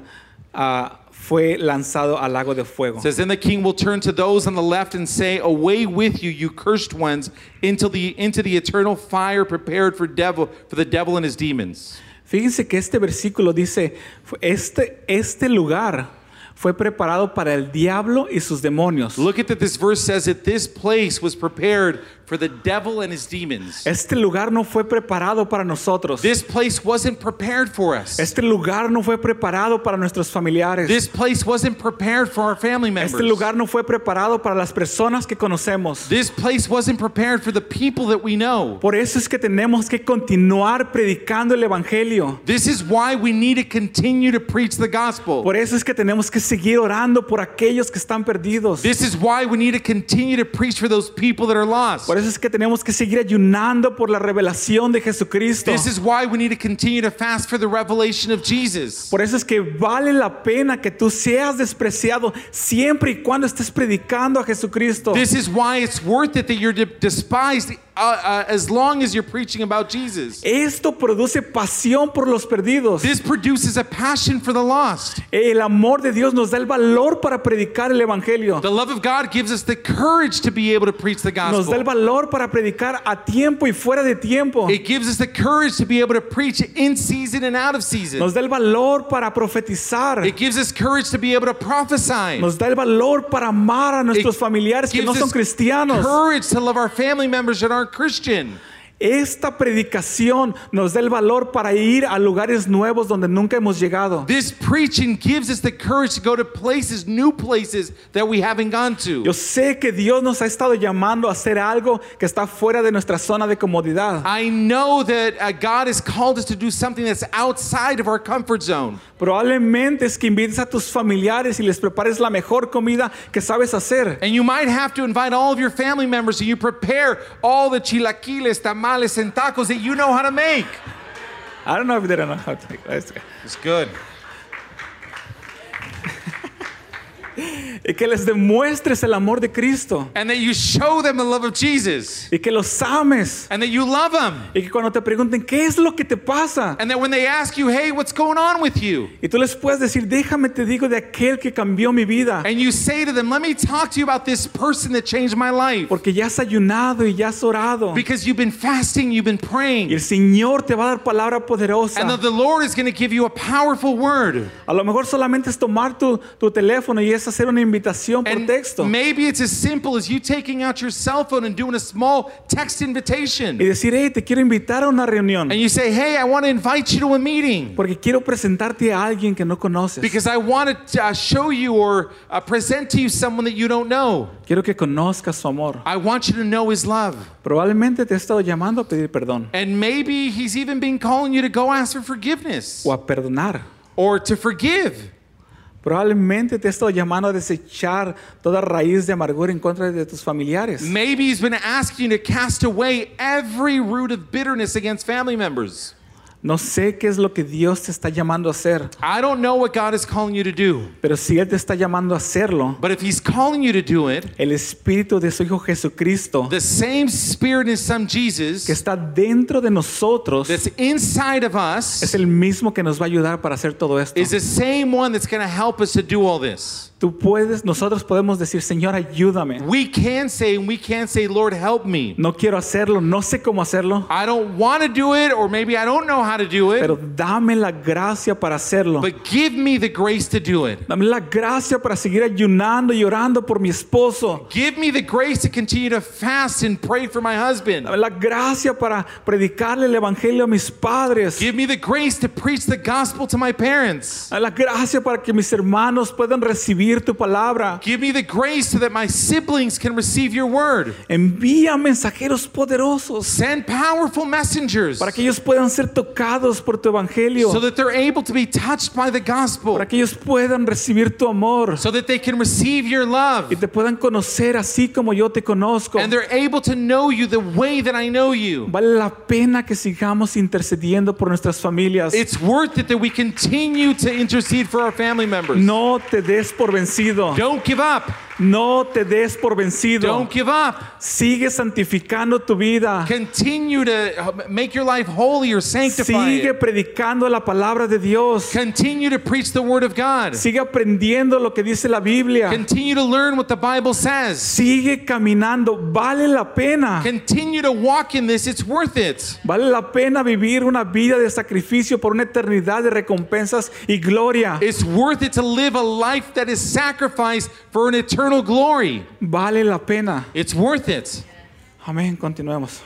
ah, fue lanzado al lago de fuego. It says, Then the king will turn to those on the left and say, Away with you, you cursed ones, into the, into the eternal fire prepared for, devil, for the devil and his demons. Fíjense que este versículo dice, este, este lugar fue preparado para el diablo y sus demonios. Look at that this verse says that this place was prepared for the devil and his demons. Este lugar no fue preparado para nosotros. This place wasn't prepared for us. Este lugar no fue preparado para nuestros familiares. This place wasn't prepared for our family members. Este lugar no fue preparado para las personas que conocemos. This place wasn't prepared for the people that we know. Por eso es que tenemos que continuar predicando el Evangelio. This is why we need to continue to preach the gospel. Por eso es que tenemos que seguir orando por aquellos que están perdidos. This is why we need to continue to preach for those people that are lost. Por eso es que tenemos que seguir ayunando por la revelación de Jesucristo. This is why we need to continue to fast for the revelation of Jesus. Por eso es que vale la pena que tú seas despreciado siempre y cuando estés predicando a Jesucristo. This is why it's worth it that you're de- despised uh, uh, as long as you're preaching about Jesus. Esto produce pasión por los perdidos. This produces a passion for the lost. El amor de Dios nos da el valor para predicar el Evangelio. The love of God gives us the courage to be able to preach the gospel. Nos da el valor para predicar a tiempo y fuera de tiempo. It gives us the courage to be able to preach in season and out of season. Nos da el valor para profetizar. It gives us courage to be able to prophesy. Nos da el valor para amar a nuestros It familiares que gives no son us cristianos. Courage to love our family members that aren't Christian. Esta predicación nos da el valor para ir a lugares nuevos donde nunca hemos llegado. This preaching gives us the courage to go to places, new places that we haven't gone to. Yo sé que Dios nos ha estado llamando a hacer algo que está fuera de nuestra zona de comodidad. I know that uh, God has called us to do something that's outside of our comfort zone. Probablemente es que invites a tus familiares y les prepares la mejor comida que sabes hacer. And you might have to invite all of your family members and you prepare all the chilaquiles, tamales, and tacos that you know how to make. I don't know if they don't know how to make. It's good. Y que les demuestres el amor de Cristo. And that you show them the love of Jesus. Y que los ames. And that you love them. Y que cuando te pregunten, ¿qué es lo que te pasa? And that when they ask you, hey, what's going on with you? Y tú les puedes decir, déjame te digo de aquel que cambió mi vida. And you say to them, let me talk to you about this person that changed my life. Porque ya has ayunado y ya has orado. Because you've been fasting, you've been Y praying. el Señor te va a dar palabra poderosa. And that the Lord is going to give you a powerful word. A lo mejor solamente es tomar tu, tu teléfono y es hacer una invitación por And texto. maybe it's as simple as you taking out your cell phone and doing a small text invitation. Y decir, hey, te quiero invitar a una reunión. And you say, hey, I want to invite you to a meeting. Porque quiero presentarte a alguien que no conoces. Because I want to uh, show you or uh, present to you someone that you don't know. Quiero que conozcas su amor. I want you to know his love. Probablemente te ha estado llamando a pedir perdón And maybe he's even been calling you to go ask for forgiveness o a perdonar. or to forgive. Probablemente te estado llamando a desechar toda raíz de amargura en contra de tus familiares. Maybe he's been asking you to cast away every root of bitterness against family members. No sé qué es lo que Dios te está llamando a hacer, I don't know what God is calling you to do, pero si Él te está llamando a hacerlo, but if he's calling you to do it, el Espíritu de su Hijo Jesucristo, the same spirit in Son Jesus que está dentro de nosotros, that's inside of es us el mismo que nos va a ayudar para hacer todo esto. is the same one that's going to help us to do all this. Tú puedes, nosotros podemos decir, Señor, ayúdame. We can say, and we can say, Lord, help me. No quiero hacerlo, no sé cómo hacerlo, I don't want to do it, or maybe I don't know how to do it, pero dame la gracia para hacerlo. but give me the grace to do it. Dame la gracia para seguir ayunando y orando por mi esposo. Give me the grace to continue to fast and pray for my husband. Dame la gracia para predicarle el evangelio a mis padres. Give me the grace to preach the gospel to my parents. Dame la gracia para que mis hermanos puedan recibir tu palabra. Give me the grace so that my siblings can receive your word. Envía mensajeros poderosos Send powerful messengers para que ellos puedan ser tocados por tu evangelio. so that they're able to be touched by the gospel, Para que ellos puedan recibir tu amor so that they can receive your love, y te puedan conocer así como yo te conozco. and they're able to know you the way that I know you. Vale la pena que sigamos intercediendo por nuestras familias. It's worth it that we continue to intercede for our family members. No te des por vencido. Don't give up. No te des por vencido. Don't give up. Sigue santificando tu vida. Continue to make your life holy or sanctify Sigue predicando la palabra de Dios. Continue to preach the word of God. Sigue aprendiendo lo que dice la Biblia. Continue to learn what the Bible says. Sigue caminando. Vale la pena. Continue to walk in this. It's worth it. Vale la pena vivir una vida de sacrificio por una eternidad de recompensas y gloria. It's worth it to live a life that is sacrificed for an eternal glory. Vale la pena. It's worth it. Amén, continuemos.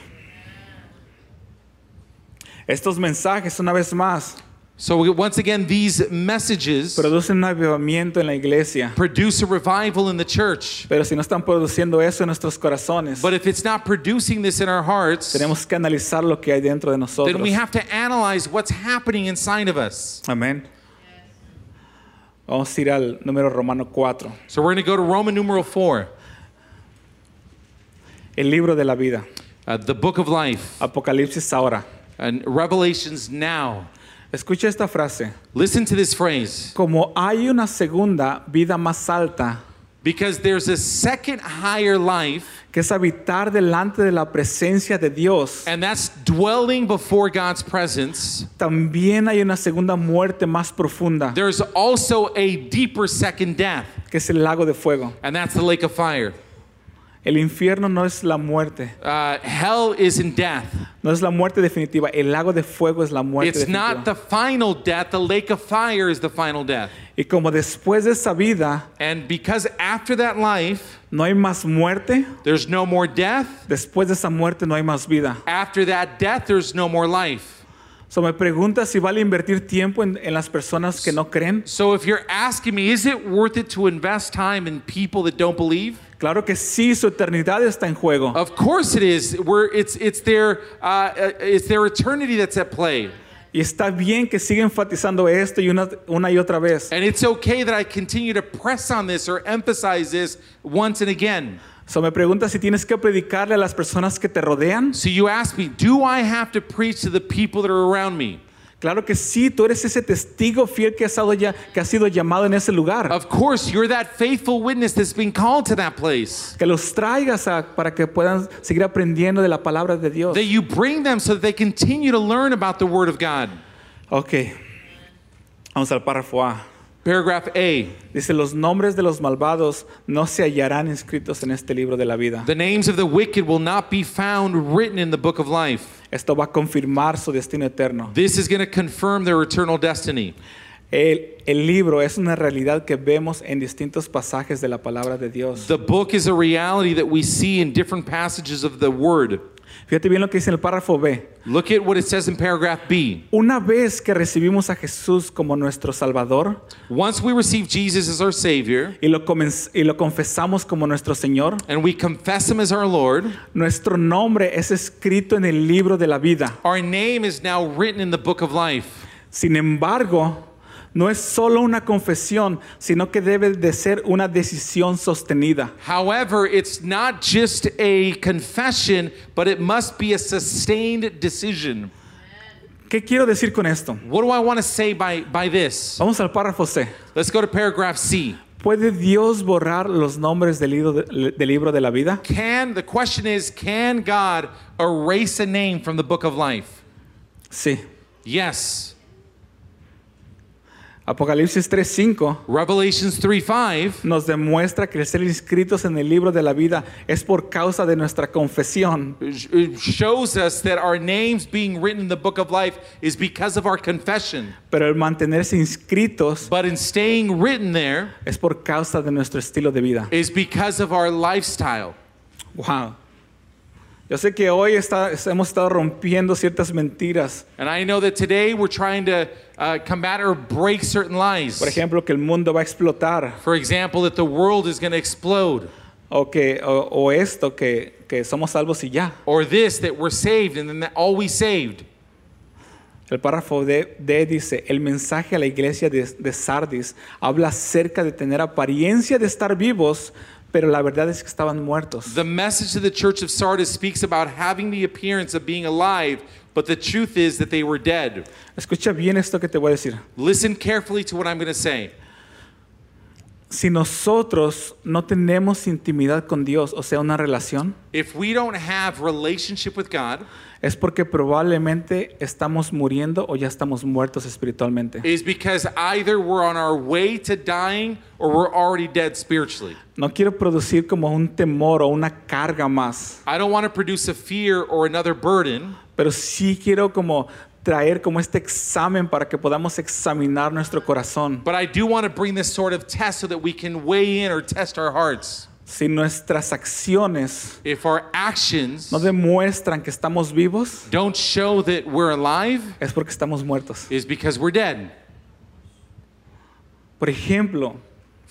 Estos mensajes, una vez más, So, once again, these messages producen un avivamiento en la iglesia. produce a revival in the church. Pero si no están produciendo eso en nuestros corazones, But if it's not producing this in our hearts, tenemos que analizar lo que hay dentro de nosotros. then we have to analyze what's happening inside of us. Amén. Vamos a ir al número romano 4, So, we're going to go to Roman numeral 4, el libro de la vida. uh, the book of life, Apocalipsis ahora. and Revelations now. Escucha esta frase. Listen to this phrase. Como hay una segunda vida más alta, Because there's a second higher life, que es habitar delante de la presencia de Dios, and that's dwelling before God's presence. también hay una segunda muerte más profunda, There's also a deeper second death, que es el lago de fuego. and that's the lake of fire. El infierno no es la muerte, Uh, hell is in death. no es la muerte definitiva. El lago de fuego es la muerte It's not definitiva. the final death. The lake of fire is the final death. Y como después de esa vida And because after that life, no hay más muerte, there's no more death. después de esa muerte no hay más vida. After that death, there's no more life. So me pregunta si vale invertir tiempo en, en las personas que no creen. So if you're asking me, is it worth it to invest time in people that don't believe? Claro que sí, su eternidad está en juego. Of course it is. We're, it's, it's, their, uh, uh, it's their eternity that's at play. Y está bien que siga enfatizando esto y una, una y otra vez. And it's okay that I continue to press on this or emphasize this once and again. So me pregunta si tienes que predicarle a las personas que te rodean. So you ask me, do I have to preach to the people that are around me? Claro que sí, tú eres ese testigo fiel que ha sido, ya, que ha sido llamado en ese lugar. Of course, you're that faithful witness that's been called to that place. Que los traigas a- para que puedan seguir aprendiendo de la palabra de Dios. That you bring them so that they continue to learn about the Word of God. Ok, vamos al párrafo A. Paragraph A Dice, los nombres de los malvados no se hallarán inscritos en este libro de la vida. The names of the wicked will not be found written in the book of life. Esto va a confirmar su destino eterno. This is going to confirm their eternal destiny. El, el libro es una realidad que vemos en distintos pasajes de la palabra de Dios. The book is a reality that we see in different passages of the Word. Fíjate bien lo que dice en el párrafo B. Look at what it says in paragraph B. Una vez que recibimos a Jesús como nuestro Salvador Once we receive Jesus as our Savior y lo, y lo confesamos como nuestro Señor, and we confess Him as our Lord, nuestro nombre es escrito en el libro de la vida. our name is now written in the book of life. Sin embargo, no es solo una confesión, sino que debe de ser una decisión sostenida. However, it's not just a confession, but it must be a sustained decision. ¿Qué quiero decir con esto? What do I want to say by, by this? Vamos al párrafo C. Let's go to paragraph C. ¿Puede Dios borrar los nombres del libro de, del libro de la vida? Can the question is, can God erase a name from the book of life? Sí. Yes. Apocalipsis 3:5 Revelations 3 5 nos demuestra que el ser inscritos en el libro de la vida es por causa de nuestra confesión. it uh, shows us that our names being written in the book of life is because of our confession. Pero el mantenerse inscritos But in staying written there es por causa de nuestro estilo de vida. is because of our lifestyle. Wow. Yo sé que hoy está- hemos estado rompiendo ciertas mentiras. And I know that today we're trying to uh, combat or break certain lies. Por ejemplo, que el mundo va a explotar. For example, that the world is going to explode. O, que, o, o esto, que, que somos salvos y ya. Or this, that we're saved and then that all we saved. El párrafo D, D dice, el mensaje a la iglesia de, de Sardis habla acerca de tener apariencia de estar vivos, pero la verdad es que estaban muertos. The message to the church of Sardis speaks about having the appearance of being alive, but the truth is that they were dead. Escucha bien esto que te voy a decir. Listen carefully to what I'm going to say. Si nosotros no tenemos intimidad con Dios, o sea, una relación, If we don't have relationship with God, es porque probablemente estamos muriendo o ya estamos muertos espiritualmente. is because either we're on our way to dying or we're already dead spiritually. No quiero producir como un temor o una carga más, I don't want to produce a fear or another burden, pero sí quiero como traer como este examen para que podamos examinar nuestro corazón. but I do want to bring this sort of test so that we can weigh in or test our hearts. Si nuestras acciones if our actions no demuestran que estamos vivos, don't show that we're alive, es porque estamos muertos. is because we're dead. Por ejemplo,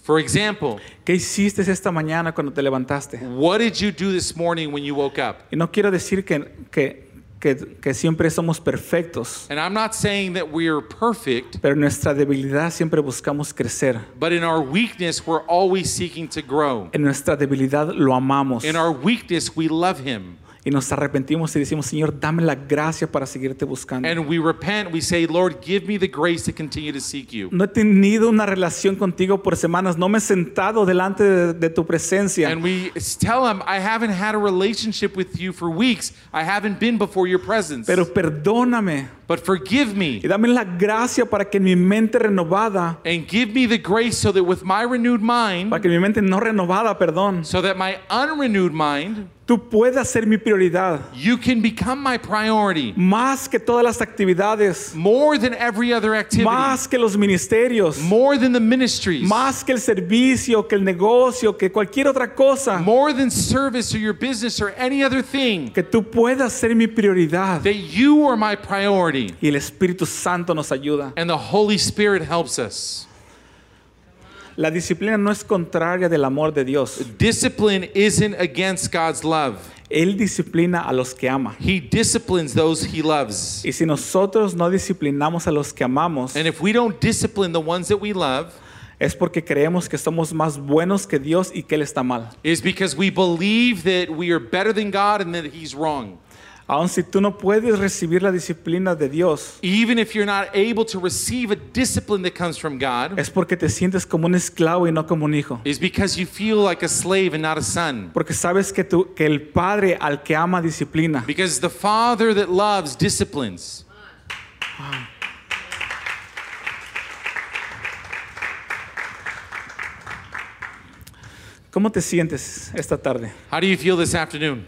For example, ¿qué hiciste esta mañana cuando te levantaste? what did you do this morning when you woke up? Y no quiero decir que, que, que, que siempre somos perfectos, And I'm not saying that we're perfect, pero nuestra debilidad siempre buscamos crecer. but in our weakness, we're always seeking to grow. En nuestra debilidad lo amamos In our weakness, we love Him. Y nos arrepentimos y decimos, Señor, dame la gracia para seguirte buscando. And we repent. We say, Lord, give me the grace to continue to seek you. No he tenido una relación contigo por semanas, no me he sentado delante de, de tu presencia. And we tell Him, I haven't had a relationship with you for weeks. I haven't been before your presence. Pero perdóname But forgive me y dame la gracia para que mi mente renovada, and give me the grace so that with my renewed mind, para que mi mente no renovada, perdón, so that my unrenewed mind, tú puedas ser mi prioridad. you can become my priority Más que todas las actividades, more than every other activity, más que los ministerios, more than the ministries, más que el servicio, que el negocio, que cualquier otra cosa, more than service or your business or any other thing, que tú puedas ser mi prioridad. that you are my priority. Y el Espíritu Santo nos ayuda. And the Holy Spirit helps us. La disciplina no es contraria del amor de Dios. Discipline isn't against God's love. Él disciplina a los que ama. He disciplines those he loves. Y si nosotros no disciplinamos a los que amamos, And if we don't discipline the ones that we love, es porque creemos que somos más buenos que Dios y que Él está mal. is because we believe that we are better than God and that he's wrong. Aun si tú no puedes recibir la disciplina de Dios, Even if you're not able to receive a discipline that comes from God, es porque te sientes como un esclavo y no como un hijo. is because you feel like a slave and not a son. Porque sabes que, tú, que el Padre al que ama disciplina. Because the father that loves disciplines. ¿Cómo te sientes esta tarde? How do you feel this afternoon?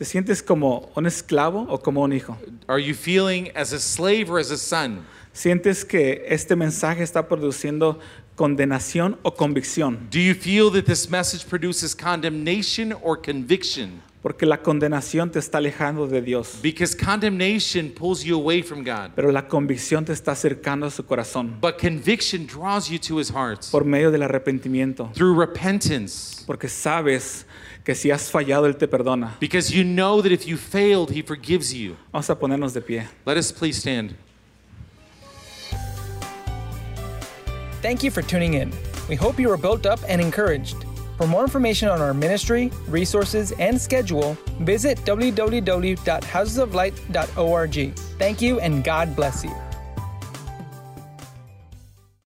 ¿Te sientes como un esclavo o como un hijo? Are you feeling as a slave or as a son? ¿Sientes que este mensaje está produciendo condenación o convicción? Do you feel that this message produces condemnation or conviction? Porque la condenación te está alejando de Dios, Because condemnation pulls you away from God, pero la convicción te está acercando a su corazón but conviction draws you to his heart por medio del arrepentimiento. through repentance. Porque sabes que si has fallado, Él te perdona. Because you know that if you failed, he forgives you. Vamos a ponernos de pie. Let us please stand. Thank you for tuning in. We hope you were built up and encouraged. For more information on our ministry, resources, and schedule, visit www.housesoflight.org. Thank you and God bless you.